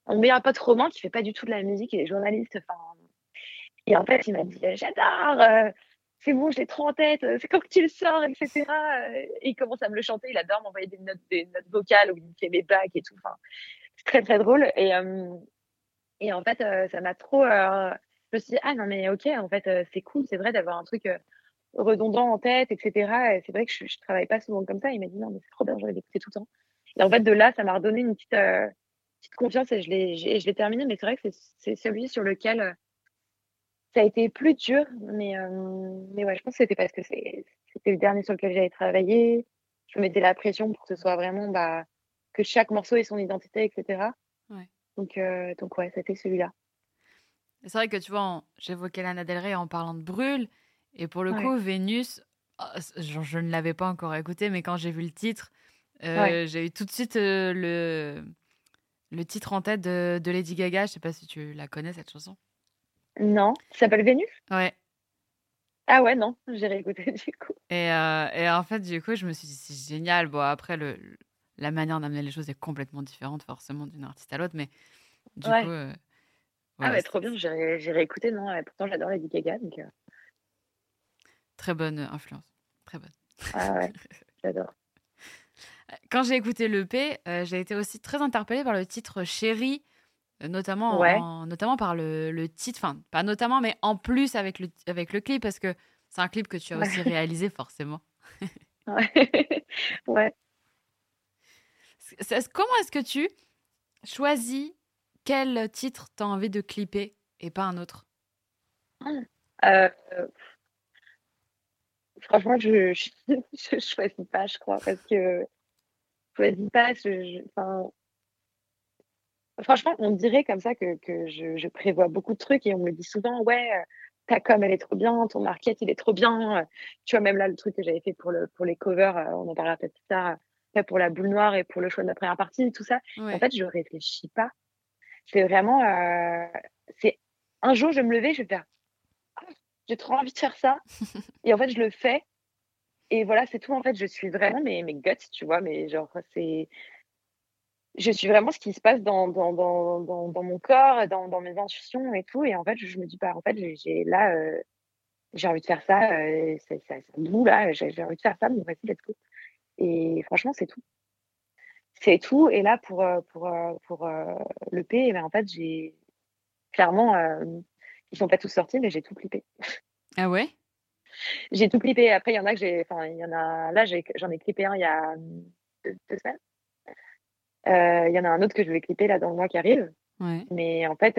Speaker 3: mon meilleur pote Romain, qui fait pas du tout de la musique et est journaliste. Enfin, et en fait, il m'a dit, j'adore. c'est bon, je l'ai trop en tête, c'est quand tu le sors, etc. Et il commence à me le chanter, il adore m'envoyer des notes, vocales où il fait mes bacs et tout. Enfin, très très drôle. Et, euh, et en fait, euh, ça m'a trop. Euh, je me suis dit, ah non, mais ok, en fait, c'est cool, c'est vrai d'avoir un truc redondant en tête, etc. Et c'est vrai que je, ne travaille pas souvent comme ça. Il m'a dit, non, mais c'est trop bien, j'aurais l'écouter tout le temps. Et en fait, de là, ça m'a redonné une petite, petite confiance et je l'ai terminé. Mais c'est vrai que c'est celui sur lequel ça a été plus dur. Mais, mais ouais, je pense que c'était parce que c'était le dernier sur lequel j'avais travaillé. Je mettais la pression pour que ce soit vraiment bah, que chaque morceau ait son identité, etc. Donc, euh, donc ouais, c'était celui-là.
Speaker 1: C'est vrai que tu vois, j'évoquais Lana Del Rey en parlant de Brûle, et pour le coup, Vénus, oh, je, ne l'avais pas encore écouté, mais quand j'ai vu le titre, euh, j'ai eu tout de suite euh, le, le titre en tête de, de, Lady Gaga. Je sais pas si tu la connais, cette chanson.
Speaker 3: Non, ça s'appelle Vénus?
Speaker 1: Ouais.
Speaker 3: Ah ouais, non, j'ai réécouté du coup.
Speaker 1: Et, et, en fait, du coup, je me suis dit, c'est génial. Bon, après, le, la manière d'amener les choses est complètement différente forcément d'une artiste à l'autre, mais du coup. Euh,
Speaker 3: ah ouais, trop bien, j'ai réécouté, non? Pourtant, j'adore Lady Gaga, donc. Euh.
Speaker 1: Très bonne influence, très bonne.
Speaker 3: Ah ouais, j'adore.
Speaker 1: Quand j'ai écouté l'EP, euh, j'ai été aussi très interpellée par le titre Chérie, notamment, notamment par le, le titre, enfin, pas notamment, mais en plus avec le, avec le clip, parce que c'est un clip que tu as aussi réalisé forcément.
Speaker 3: ouais. ouais.
Speaker 1: Comment est-ce que tu choisis quel titre tu as envie de clipper et pas un autre?
Speaker 3: Euh, Franchement, je ne choisis pas, je crois, parce que je choisis pas. franchement, on dirait comme ça que, je, prévois beaucoup de trucs et on me dit souvent, ouais, euh, ta com, elle est trop bien, ton market, il est trop bien. Tu vois, même là, le truc que j'avais fait pour, le, pour les covers, euh, on en parlera peut-être plus tard pour la boule noire et pour le choix de la première partie, tout ça. En fait, je réfléchis pas. C'est vraiment, euh, c'est un jour, je vais me lever, je vais faire, ah, j'ai trop envie de faire ça. et en fait, je le fais. Et voilà, c'est tout. En fait, je suis vraiment mes, mes guts, tu vois, mais genre, c'est. Je suis vraiment ce qui se passe dans, dans, dans, dans, mon corps, dans, mes intuitions et tout. Et en fait, je, me dis pas, en fait, j'ai là, euh, j'ai envie de faire ça, euh, ça, là, j'ai envie de faire ça, mais vas-y, let's go. Et franchement, c'est tout. C'est tout. Et là, pour, euh, pour, pour le P, ben, en fait, j'ai clairement, ils sont pas tous sortis, mais j'ai tout clippé.
Speaker 1: Ah ouais?
Speaker 3: J'ai tout clippé. Après, il y en a que j'ai, enfin, il y en a, là, j'en ai, clippé un il y a deux, semaines. Il y en a un autre que je vais clipper là dans le mois qui arrive.
Speaker 1: Ouais.
Speaker 3: Mais en fait,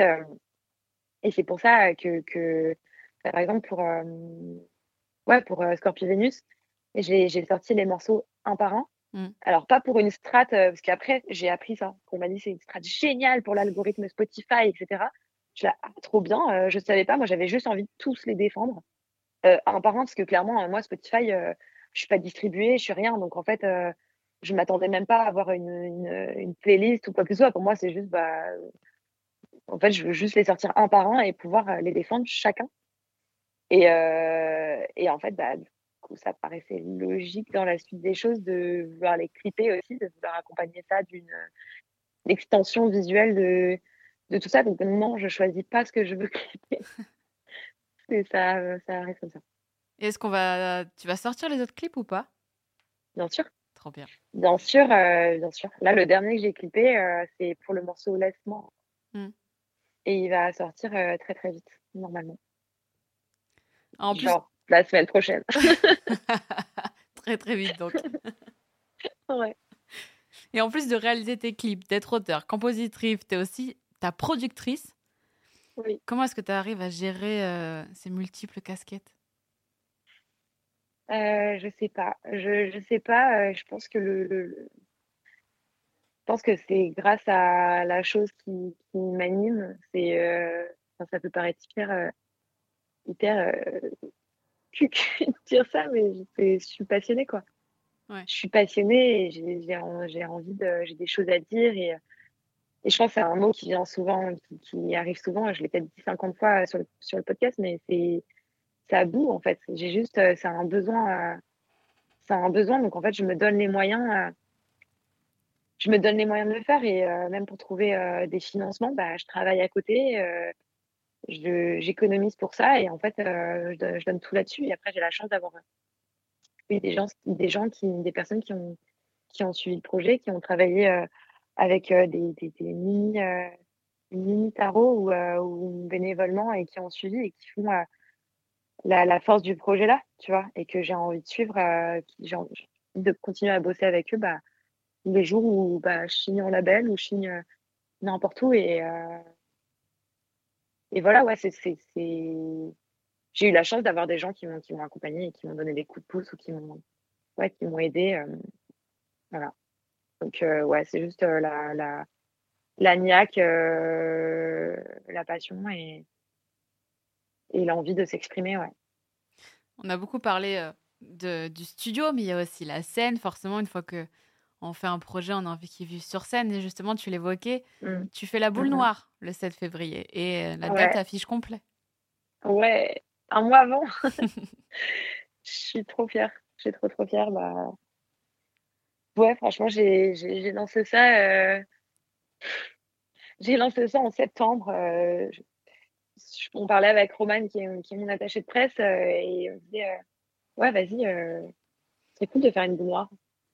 Speaker 3: Et c'est pour ça que, que, par exemple, pour, ouais, pour Scorpio Vénus, j'ai sorti les morceaux un par un. Mmh. Alors, pas pour une strat, parce qu'après, j'ai appris ça. On m'a dit c'est une strat géniale pour l'algorithme Spotify, etc. Ah, trop bien. je savais pas. Moi, j'avais juste envie de tous les défendre un par un, parce que clairement, moi, Spotify, je suis pas distribuée, je suis rien. Donc, en fait, je m'attendais même pas à avoir une, une, playlist ou quoi que ce soit. Pour moi, c'est juste, bah, en fait, je veux juste les sortir un par un et pouvoir les défendre chacun. Et, et en fait, bah, ça paraissait logique dans la suite des choses de vouloir les clipper aussi, de vouloir accompagner ça d'une extension visuelle de, de tout ça. Donc non, je choisis pas ce que je veux clipper. Et ça, ça arrive comme ça.
Speaker 1: Est-ce qu'on va, tu vas sortir les autres clips ou pas?
Speaker 3: Bien sûr.
Speaker 1: Trop bien.
Speaker 3: Bien sûr, euh, bien sûr. Là, le dernier que j'ai clippé, euh, c'est pour le morceau Laisse-moi. Hmm. Et il va sortir euh, très très vite, normalement. En plus, la semaine prochaine.
Speaker 1: très très vite donc.
Speaker 3: ouais.
Speaker 1: Et en plus de réaliser tes clips, d'être auteur, compositrice, tu es aussi ta productrice.
Speaker 3: Oui.
Speaker 1: Comment est-ce que tu arrives à gérer euh, ces multiples casquettes?
Speaker 3: Euh, Je sais pas. Je, je sais pas. Euh, je pense que le, le, je pense que c'est grâce à la chose qui, qui m'anime. C'est euh, ça peut paraître hyper hyper de dire ça, mais je suis passionnée, quoi. Je suis passionnée et j'ai envie de, j'ai des choses à dire et, et je pense que c'est un mot qui vient souvent, qui, arrive souvent. Je l'ai peut-être dit 50 fois sur le, podcast, mais c'est, ça bout, en fait. J'ai juste, c'est un besoin, c'est un besoin. Donc, en fait, je me donne les moyens, je me donne les moyens de le faire et euh, même pour trouver euh, des financements, bah, je travaille à côté. Euh, j'économise pour ça et en fait, euh, je, donne tout là-dessus. Et après, j'ai la chance d'avoir euh, des gens, des gens qui, des personnes qui ont, qui ont suivi le projet, qui ont travaillé euh, avec des, des, des, mini, mini tarots ou, ou, bénévolement et qui ont suivi et qui font la, la, force du projet là, tu vois, et que j'ai envie de suivre, j'ai envie de continuer à bosser avec eux, bah, les jours où bah, je signe en label ou je signe n'importe où et et voilà, ouais, c'est, c'est, j'ai eu la chance d'avoir des gens qui m'ont, qui m'ont accompagné et qui m'ont donné des coups de pouce ou qui m'ont, ouais, qui m'ont aidé. Euh, voilà. Donc, euh, ouais, c'est juste euh, la, la, la niaque, la passion et, et l'envie de s'exprimer, ouais.
Speaker 1: On a beaucoup parlé de, du studio, mais il y a aussi la scène. Forcément, une fois que on fait un projet, on a envie qu'il vive sur scène. Et justement, tu l'évoquais, mmh. tu fais la boule mmh noire le 7 février et euh, la date affiche complet.
Speaker 3: Ouais, un mois avant. Je suis trop fière. Je suis trop, trop fière. Bah... Ouais, franchement, j'ai lancé ça. Euh, j'ai lancé ça en septembre. Euh, on parlait avec Roman, qui est, qui est mon attaché de presse, et on disait Ouais, vas-y, c'est cool de faire une boule noire.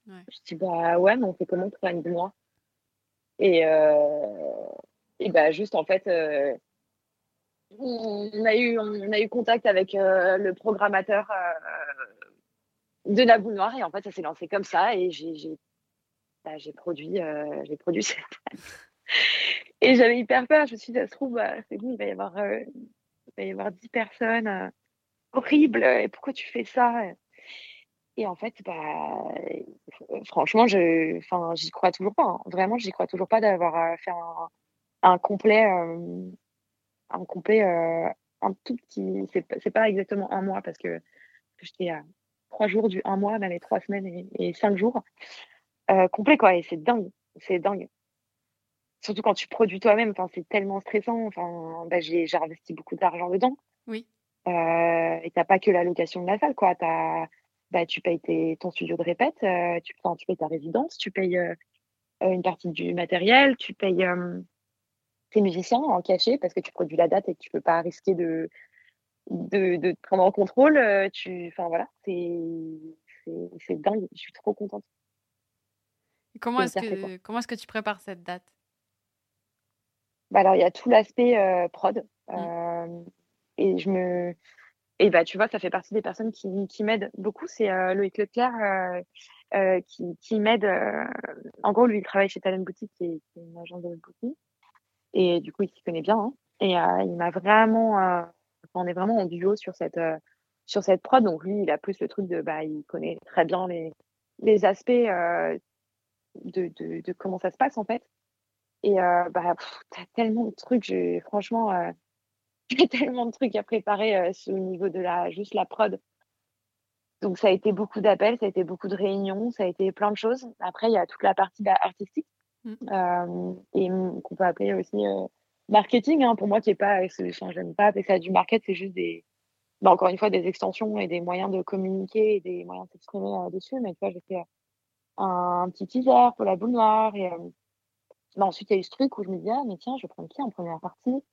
Speaker 3: Je dis bah ouais, mais on fait comment pour faire une boule Et, euh, et bah juste en fait, euh, on, a eu, on a eu contact avec euh, le programmateur de la boule noire et en fait ça s'est lancé comme ça et j'ai bah, produit, j'ai produit cette Et j'avais hyper peur, je me suis dit ça se trouve, bah, c'est bon, il va y avoir, il va y avoir 10 personnes horribles et pourquoi tu fais ça? Et en fait, bah, franchement, je, enfin, j'y crois toujours pas. Hein. Vraiment, j'y crois toujours pas d'avoir euh, fait un, un complet, euh, un complet, euh, un tout petit. C'est, c'est pas exactement un mois parce que j'étais à trois jours du un mois, même trois semaines et, et cinq jours complet quoi. Et c'est dingue, c'est dingue. Surtout quand tu produis toi-même, enfin, c'est tellement stressant. Enfin, bah, j'ai, j'ai investi beaucoup d'argent dedans.
Speaker 1: Oui.
Speaker 3: et t'as pas que la location de la salle, quoi. T'as bah, tu payes ton studio de répète, euh, tu, tu payes ta résidence, tu payes euh, une partie du matériel, tu payes euh, tes musiciens en cachet parce que tu produis la date et que tu peux pas risquer de, de, de te prendre en contrôle. tu, enfin voilà, c'est, c'est, dingue. Je suis trop contente.
Speaker 1: comment est-ce que comment est-ce que tu prépares cette date?
Speaker 3: Bah alors il y a tout l'aspect prod mmh. et je me et bah, tu vois, ça fait partie des personnes qui, qui m'aident beaucoup. C'est euh, Loïc Leclerc euh, euh, qui, qui m'aide. en gros, lui, il travaille chez Talent Boutique, qui est, une agence de boutique. Et du coup, il s'y connaît bien. Hein. Et il m'a vraiment, on est vraiment en duo sur cette, sur cette prod. Donc lui, il a plus le truc de, bah, il connaît très bien les, les aspects de, de, de, comment ça se passe en fait. Et euh, bah, t'as tellement de trucs, j'ai, franchement, euh, j'ai tellement de trucs à préparer euh, au niveau de la, juste la prod. Donc ça a été beaucoup d'appels, ça a été beaucoup de réunions, ça a été plein de choses. Après, il y a toute la partie bah, artistique mmh. euh, et qu'on peut appeler aussi euh, marketing. Hein, pour moi, qui est pas, enfin, j'aime pas appeler ça du market, c'est juste des, bah, encore une fois, des extensions et des moyens de communiquer et des moyens de s'exprimer euh, dessus. Mais tu vois, j'ai fait un, un, petit teaser pour la boule noire et bah, ensuite, il y a eu ce truc où je me dis, ah, mais tiens, je vais qui en première partie?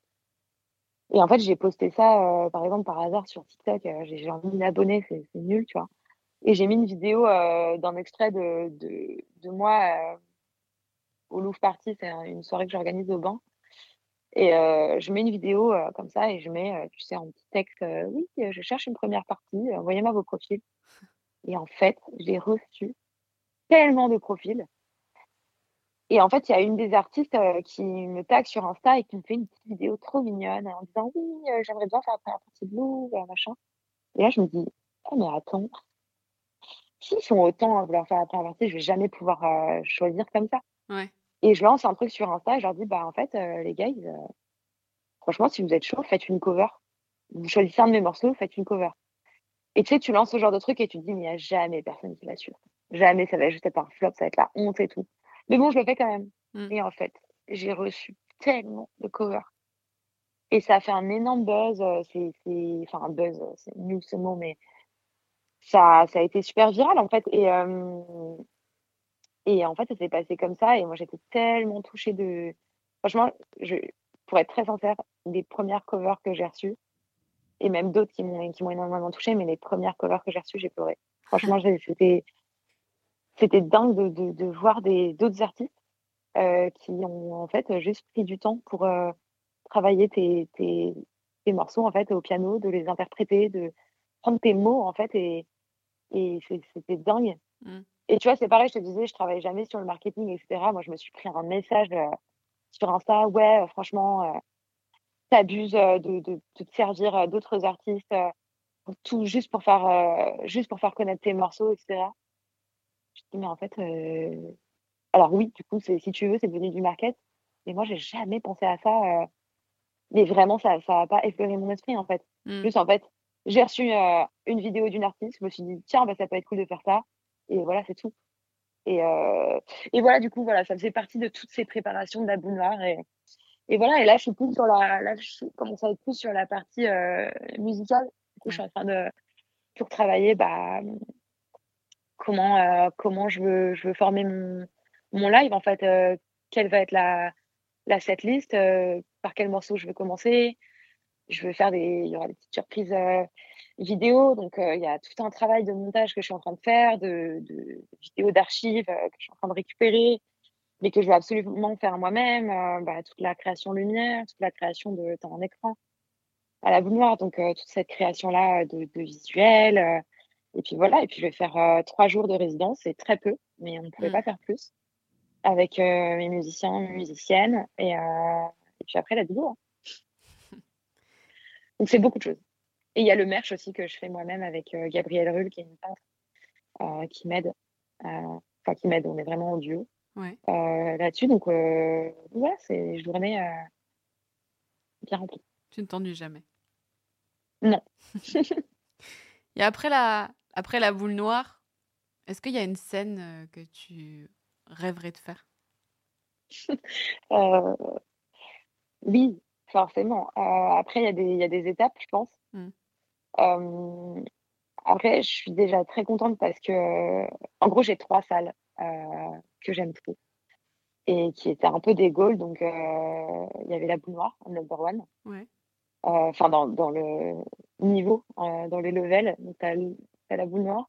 Speaker 3: Et en fait, j'ai posté ça, euh, par exemple, par hasard sur TikTok. Euh, j'ai genre 1000 abonnés, c'est nul, tu vois. Et j'ai mis une vidéo euh, d'un extrait de, de, de moi au Louvre Party, c'est une soirée que j'organise au banc. Et je mets une vidéo comme ça et je mets, tu sais, en petit texte, oui, je cherche une première partie, envoyez-moi vos profils. Et en fait, j'ai reçu tellement de profils et en fait, il y a une des artistes euh, qui me tag sur Insta et qui me fait une petite vidéo trop mignonne en disant oui, euh, j'aimerais bien faire la première partie de Louvre, machin. Et là, je me dis, oh, mais attends, s'ils sont autant à vouloir faire la première partie, je vais jamais pouvoir euh, choisir comme ça.
Speaker 1: Ouais.
Speaker 3: Et je lance un truc sur Insta et je leur dis, bah en fait, les gars, franchement, si vous êtes chaud, faites une cover. Vous choisissez un de mes morceaux, faites une cover. Et tu sais, tu lances ce genre de truc et tu te dis, mais il n'y a jamais personne qui va suivre. Jamais, ça va juste être un flop, ça va être la honte et tout. Mais bon, je le fais quand même. Mmh. Et en fait, j'ai reçu tellement de covers. Et ça a fait un énorme buzz. Euh, c'est, enfin, un buzz, euh, c'est nul ce mot, mais ça, ça a été super viral en fait. Et, euh, et en fait, ça s'est passé comme ça. Et moi, j'étais tellement touchée de. Franchement, je, pour être très sincère, les premières covers que j'ai reçues, et même d'autres qui m'ont, énormément touchée, mais les premières covers que j'ai reçues, j'ai pleuré. Franchement, c'était, dingue de, de, de, voir d'autres artistes euh, qui ont en fait juste pris du temps pour euh, travailler tes, tes, tes, morceaux en fait au piano, de les interpréter, de prendre tes mots en fait et, et c'était dingue. Mmh. Et tu vois, c'est pareil, je te disais, je travaille jamais sur le marketing, etc. Moi, je me suis pris un message euh, sur Insta, ouais, franchement, t'abuses de, de, de, te servir d'autres artistes, tout juste pour faire, juste pour faire connaître tes morceaux, etc. Je dis, mais en fait, euh, alors oui, du coup, si tu veux, c'est devenu du market. Mais moi, j'ai jamais pensé à ça. Euh, mais vraiment, ça n'a ça pas effleuré mon esprit, en fait. Mmh. Plus, en fait, j'ai reçu euh, une vidéo d'une artiste. Je me suis dit, tiens, bah, ça peut être cool de faire ça. Et voilà, c'est tout. Et, et voilà, du coup, voilà, ça faisait partie de toutes ces préparations de la boue noire. Et, et voilà, et là, je suis plus sur la, je commence à être plus sur la partie musicale. Du coup, je suis en train de, pour travailler, bah, comment euh, comment je veux former mon live en fait euh, quelle va être la la setlist euh, par quel morceau je veux commencer je veux faire des il y aura des petites surprises vidéo donc il y a tout un travail de montage que je suis en train de faire de, de vidéos d'archives que je suis en train de récupérer mais que je veux absolument faire moi-même bah, toute la création lumière toute la création de temps en écran à la boule noire donc toute cette création là de, de visuel et puis voilà, et puis je vais faire euh, trois jours de résidence, c'est très peu, mais on ne pouvait mmh. pas faire plus avec euh, mes musiciens, mes musiciennes, et, euh, et puis après la vidéo. Hein. Donc c'est beaucoup de choses. Et il y a le merch aussi que je fais moi-même avec Gabrielle Rull, qui est une peintre, qui m'aide. Enfin, qui m'aide, on est vraiment en duo
Speaker 1: ouais.
Speaker 3: là-dessus. Donc voilà, c'est une journée bien remplie.
Speaker 1: Tu ne t'ennuies jamais?
Speaker 3: Non.
Speaker 1: Et après la, après la boule noire, est-ce qu'il y a une scène euh, que tu rêverais de faire?
Speaker 3: Euh, Oui, forcément. Euh, après, il y, y, a des étapes, je pense. Mmh. après, je suis déjà très contente parce que, en gros, j'ai trois salles que j'aime trop et qui étaient un peu des goals. Donc, il y avait la boule noire, number one.
Speaker 1: Ouais.
Speaker 3: Enfin, dans, dans, le niveau, dans les levels. Donc, tu as, la boule noire.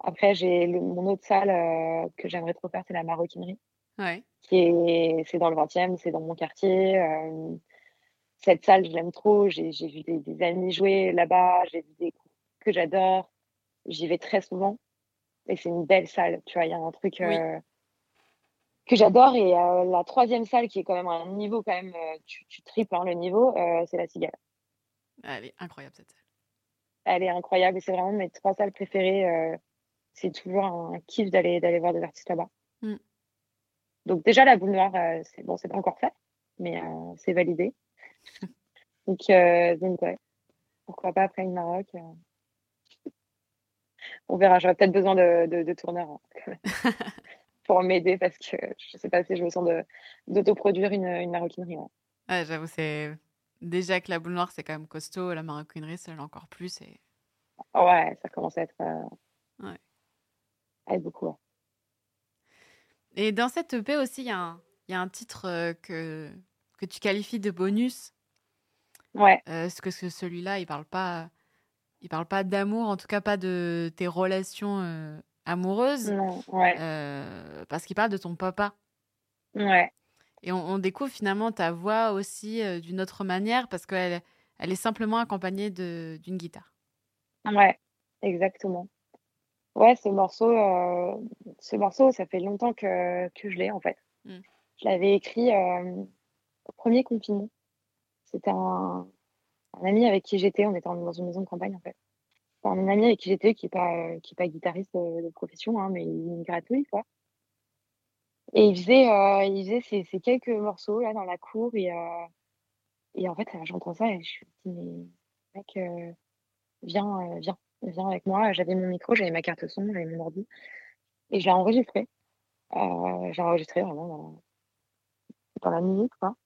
Speaker 3: Après, j'ai mon autre salle euh, que j'aimerais trop faire, c'est la maroquinerie.
Speaker 1: Ouais.
Speaker 3: Qui est, c'est dans le 20e, c'est dans mon quartier. Euh, cette salle, je l'aime trop. J'ai, vu des, des, amis jouer là-bas. J'ai vu des groupes que j'adore. J'y vais très souvent. Et c'est une belle salle. Tu vois, il y a un truc. Euh, que j'adore. Et la troisième salle, qui est quand même un niveau, quand même, tu, tu triples hein, le niveau, c'est la Cigale.
Speaker 1: Elle est incroyable cette salle.
Speaker 3: Elle est incroyable. C'est vraiment mes trois salles préférées. c'est toujours un kiff d'aller d'aller voir des artistes là-bas. Mm. Donc déjà la boule noire, c'est bon, c'est pas encore fait, mais c'est validé. donc donc ouais, pourquoi pas après une Maroc. On verra. J'aurais peut-être besoin de, de, tourneurs hein, pour m'aider parce que je sais pas si je me sens d'autoproduire une, une maroquinerie.
Speaker 1: Ouais, j'avoue, c'est déjà que la boule noire, c'est quand même costaud. La maroquinerie, c'est encore plus. Et...
Speaker 3: Ouais, ça commence à être, euh, ouais. beaucoup.
Speaker 1: Et dans cette EP aussi, il y, y, a un titre euh, que, que tu qualifies de bonus.
Speaker 3: Ouais.
Speaker 1: Euh, ce que celui-là, il parle pas il parle pas d'amour, en tout cas pas de tes relations euh, amoureuses.
Speaker 3: Non, ouais.
Speaker 1: Euh, parce qu'il parle de ton papa.
Speaker 3: Ouais.
Speaker 1: Et on, découvre finalement ta voix aussi euh, d'une autre manière parce qu'elle elle est simplement accompagnée d'une guitare.
Speaker 3: Ouais, exactement. Ouais, ce morceau, ce morceau, ça fait longtemps que, que je l'ai en fait. Mm. Je l'avais écrit au premier confinement. C'était un, ami avec qui j'étais, on était dans une maison de campagne en fait. un ami avec qui j'étais qui n'est pas, est pas guitariste de, profession, hein, mais il gratouille quoi. Et il faisait, euh, il faisait ces, quelques morceaux là dans la cour et, euh, et en fait j'entends ça et je suis dit mais mec euh, viens, viens, viens avec moi. J'avais mon micro, j'avais ma carte son, j'avais mon ordi et je l'ai enregistré. j'ai enregistré vraiment dans, dans la minute quoi.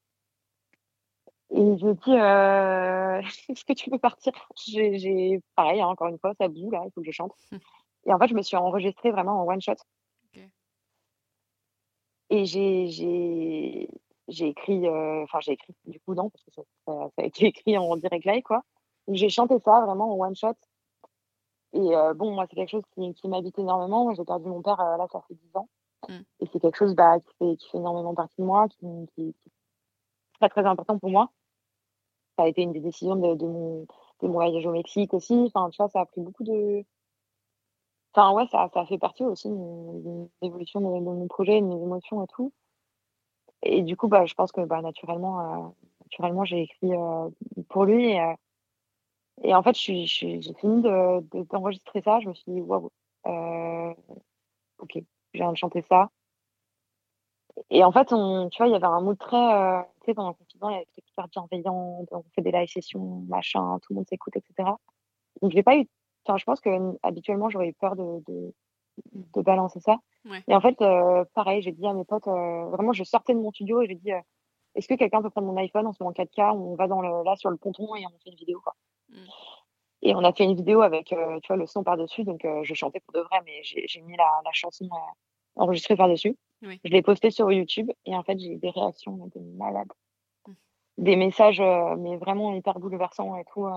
Speaker 3: Et je dis, euh, est-ce que tu veux partir? J'ai, pareil, hein, encore une fois, ça boue là, il faut que je chante. Et en fait, je me suis enregistrée vraiment en one shot. Et j'ai, écrit, euh, enfin j'ai écrit du coup non parce que ça, ça, a été écrit en direct live quoi. J'ai chanté ça vraiment en one shot. Et euh, bon, moi c'est quelque chose qui, qui m'habite énormément. J'ai perdu mon père là ça fait 10 ans. Mm. Et c'est quelque chose bah, qui, fait, qui fait énormément partie de moi, qui, qui, qui est très très important pour moi ça a été une des décisions de, mon, voyage au Mexique aussi. Enfin, tu vois, ça a pris beaucoup de. Enfin, ouais, ça, ça fait partie aussi de l'évolution de, mon projet, de mes émotions et tout. Et du coup, bah, je pense que bah, naturellement, euh, naturellement j'ai écrit euh, pour lui. Et, euh, et, en fait, j'ai fini d'enregistrer de, ça. Je me suis dit, waouh, ok, je viens de chanter ça. Et en fait, tu vois, il y avait un mood très, euh, tu confinement, il y avait super bienveillant, on fait des live sessions, machin, tout le monde s'écoute, etc. Donc, j'ai pas eu, enfin, je pense que habituellement, j'aurais eu peur de, de, de balancer ça. Et en fait, euh, pareil, j'ai dit à mes potes, euh, vraiment, je sortais de mon studio et j'ai dit, est-ce que quelqu'un peut prendre mon iPhone, on se met en 4K, on va dans le, là sur le ponton et on fait une vidéo, quoi. Mm. Et on a fait une vidéo avec, tu vois, le son par-dessus, donc je chantais pour de vrai, mais j'ai mis la, la chanson enregistrée par-dessus. Je l'ai posté sur YouTube et en fait, j'ai eu des réactions de malades. Des messages, euh, mais vraiment hyper bouleversants et tout, euh,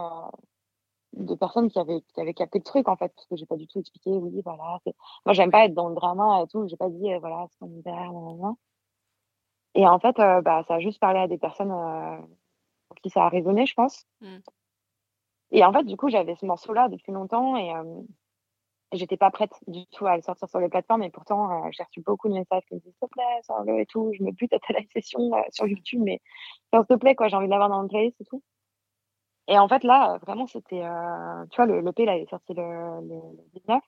Speaker 3: de personnes qui avaient, qui avaient capté le truc en fait, parce que j'ai pas du tout expliqué, oui, voilà. Moi, j'aime pas être dans le drama et tout, j'ai pas dit, euh, voilà, c'est mon père, Et en fait, bah, ça a juste parlé à des personnes pour qui ça a résonné, je pense. Mmh. Et en fait, du coup, j'avais ce morceau-là depuis longtemps et j'étais pas prête du tout à le sortir sur les plateformes. Et pourtant euh, j'ai reçu beaucoup de messages qui me disent s'il te plaît sors-le et tout. Je me bute à ta live session euh, sur YouTube mais s'il te plaît quoi j'ai envie de l'avoir dans le playlist et tout. Et en fait là vraiment c'était euh, tu vois le, le P là il est sorti le, le, 19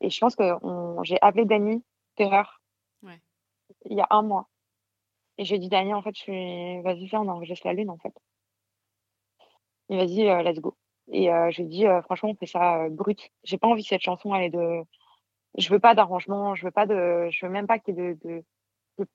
Speaker 3: et je pense que j'ai appelé Dani Terreur. Ouais. il y a un mois. Et j'ai dit Dani en fait je suis vas-y viens on enregistre la lune en fait. Et vas-y let's go et euh, j'ai dit, euh, franchement, on fait ça euh, brut. J'ai pas envie que cette chanson, elle est de. Je veux pas d'arrangement, je veux pas de. Je veux même pas qu'il y ait de, de,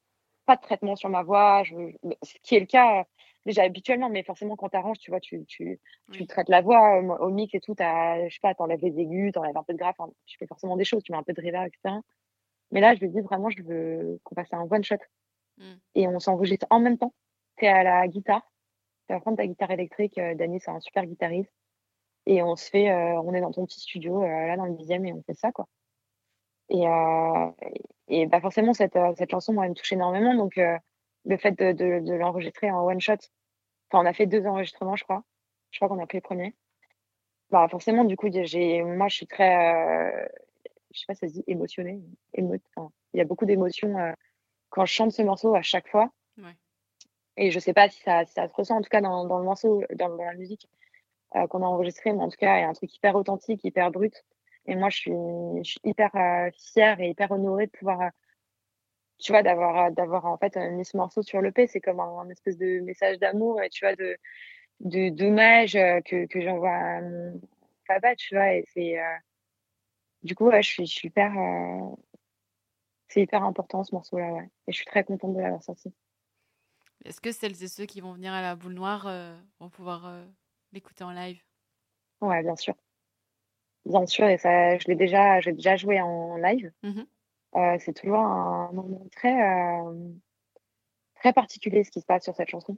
Speaker 3: Pas de traitement sur ma voix. Je... Ce qui est le cas déjà habituellement, mais forcément, quand tu arranges, tu vois, tu, tu, tu traites la voix au mix et tout. As, je sais pas, t'enlèves les aigus, t'enlèves un peu de grave. tu fais forcément des choses, tu mets un peu de reverb, etc. Mais là, je lui dis vraiment, je veux qu'on passe à un one shot. Mmh. Et on s'enregistre en même temps. T'es à la guitare. Tu vas prendre ta guitare électrique. Dany, c'est un super guitariste et on se fait, euh, on est dans ton petit studio euh, là dans le dixième et on fait ça quoi. Et, euh, et bah forcément cette, cette chanson moi elle me touche énormément donc le fait de, de, de l'enregistrer en one shot, enfin on a fait deux enregistrements je crois, je crois qu'on a pris le premier. Bah forcément du coup j'ai, moi je suis très, je sais pas ça se dit émotionnée, il y a beaucoup d'émotions quand je chante ce morceau à chaque fois. Et je sais pas si ça, ça se ressent en tout cas dans, dans le morceau, dans, la musique euh, qu'on a enregistré, mais en tout cas, il y a un truc hyper authentique, hyper brut. Et moi, je suis, hyper euh, fière et hyper honorée de pouvoir, euh, tu vois, d'avoir, d'avoir en fait mis ce morceau sur le P. C'est comme un, espèce de message d'amour, et tu vois, de, de dommage que, que j'envoie à mon papa, tu vois. Et c'est, du coup, ouais, je suis, je suis hyper, c'est hyper important ce morceau-là, ouais. Et je suis très contente de l'avoir sorti.
Speaker 1: Est-ce que celles et ceux qui vont venir à la boule noire vont pouvoir l'écouter en live
Speaker 3: Ouais, bien sûr. Bien sûr, et ça, je l'ai déjà, j'ai déjà joué en live. Mmh euh, c'est toujours un moment très, très particulier ce qui se passe sur cette chanson.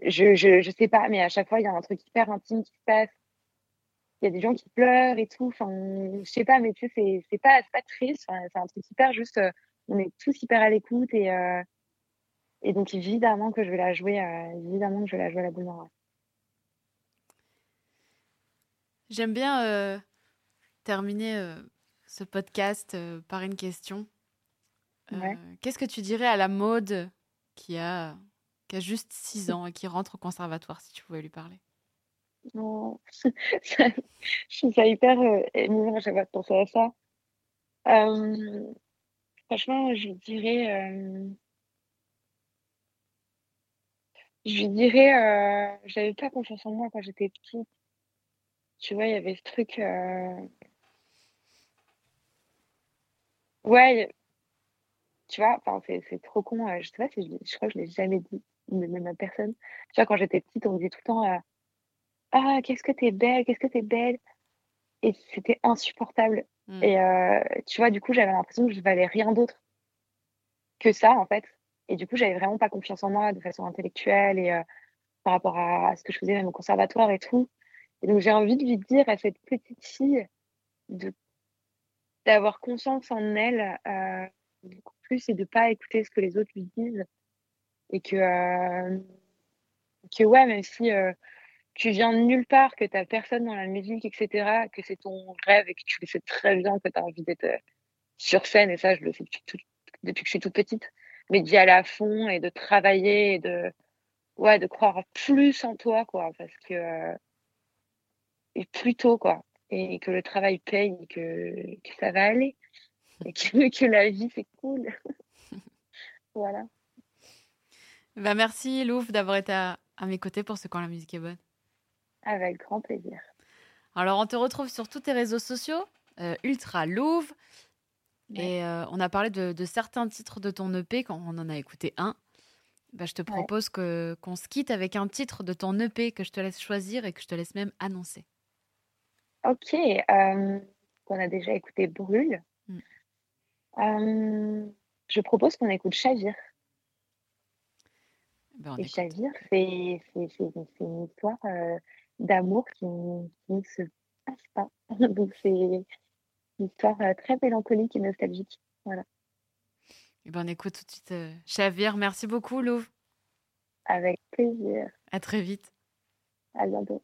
Speaker 3: je, je, je sais pas, mais à chaque fois, il y a un truc hyper intime qui se passe il y a des gens qui pleurent et tout. Enfin, je sais pas, mais tu sais, c'est pas, pas triste. c'est un truc hyper juste. Euh, on est tous hyper à l'écoute et, euh, et donc évidemment que je vais la jouer. Euh, évidemment que je vais la jouer à la boule
Speaker 1: J'aime bien terminer ce podcast par une question. Qu'est-ce que tu dirais à la mode qui a, qui a juste 6 ans et qui rentre au conservatoire si tu pouvais lui parler?
Speaker 3: Non, je trouve ça hyper euh, émouvant chaque fois de penser à ça. Euh, franchement, je dirais, euh, je dirais, euh, j'avais pas confiance en moi quand j'étais petite. Tu vois, il y avait ce truc. Euh, ouais, tu vois, enfin, c'est trop con. je sais pas si je, je crois que je l'ai jamais dit, même à personne. Tu vois, quand j'étais petite, on me disait tout le temps ah, qu'est-ce que t'es belle, qu'est-ce que t'es belle? Et c'était insupportable. Hmm. Et euh, tu vois, du coup, j'avais l'impression que je valais rien d'autre que ça, en fait. Et du coup, j'avais vraiment pas confiance en moi de façon intellectuelle et euh, par rapport à, ce que je faisais même au conservatoire et tout. Et donc, j'ai envie de lui dire à cette petite fille de d'avoir conscience en elle euh, beaucoup plus et de pas écouter ce que les autres lui disent. Et que, euh, que ouais, même si tu viens de nulle part, que tu n'as personne dans la musique, etc., que c'est ton rêve et que tu le sais très bien que tu as envie d'être euh, sur scène, et ça, je le sais depuis, que je suis toute petite, mais d'y aller à fond et de travailler et de, ouais, de croire plus en toi, quoi, parce que, euh, et plus tôt, quoi, et que le travail paye et que, que ça va aller, et que, que la vie, c'est cool. voilà.
Speaker 1: Bah merci Louf d'avoir été à, à mes côtés pour ce quand la musique est bonne.
Speaker 3: Avec grand plaisir.
Speaker 1: Alors, on te retrouve sur tous tes réseaux sociaux, euh, Ultra Louvre. Et euh, on a parlé de, certains titres de ton EP quand on en a écouté un. Bah, je te propose que, qu'on se quitte avec un titre de ton EP que je te laisse choisir et que je te laisse même annoncer.
Speaker 3: Ok. Euh, on a déjà écouté Brûle. Mm. je propose qu'on écoute Chavir. Ben, et Chavir, c'est, une histoire d'amour qui, ne se passe pas. Donc c'est une histoire euh, très mélancolique et nostalgique. Voilà.
Speaker 1: Et eh ben, on écoute tout de suite euh, Chavir. Merci beaucoup, Louvre.
Speaker 3: Avec plaisir.
Speaker 1: À très vite.
Speaker 3: À bientôt.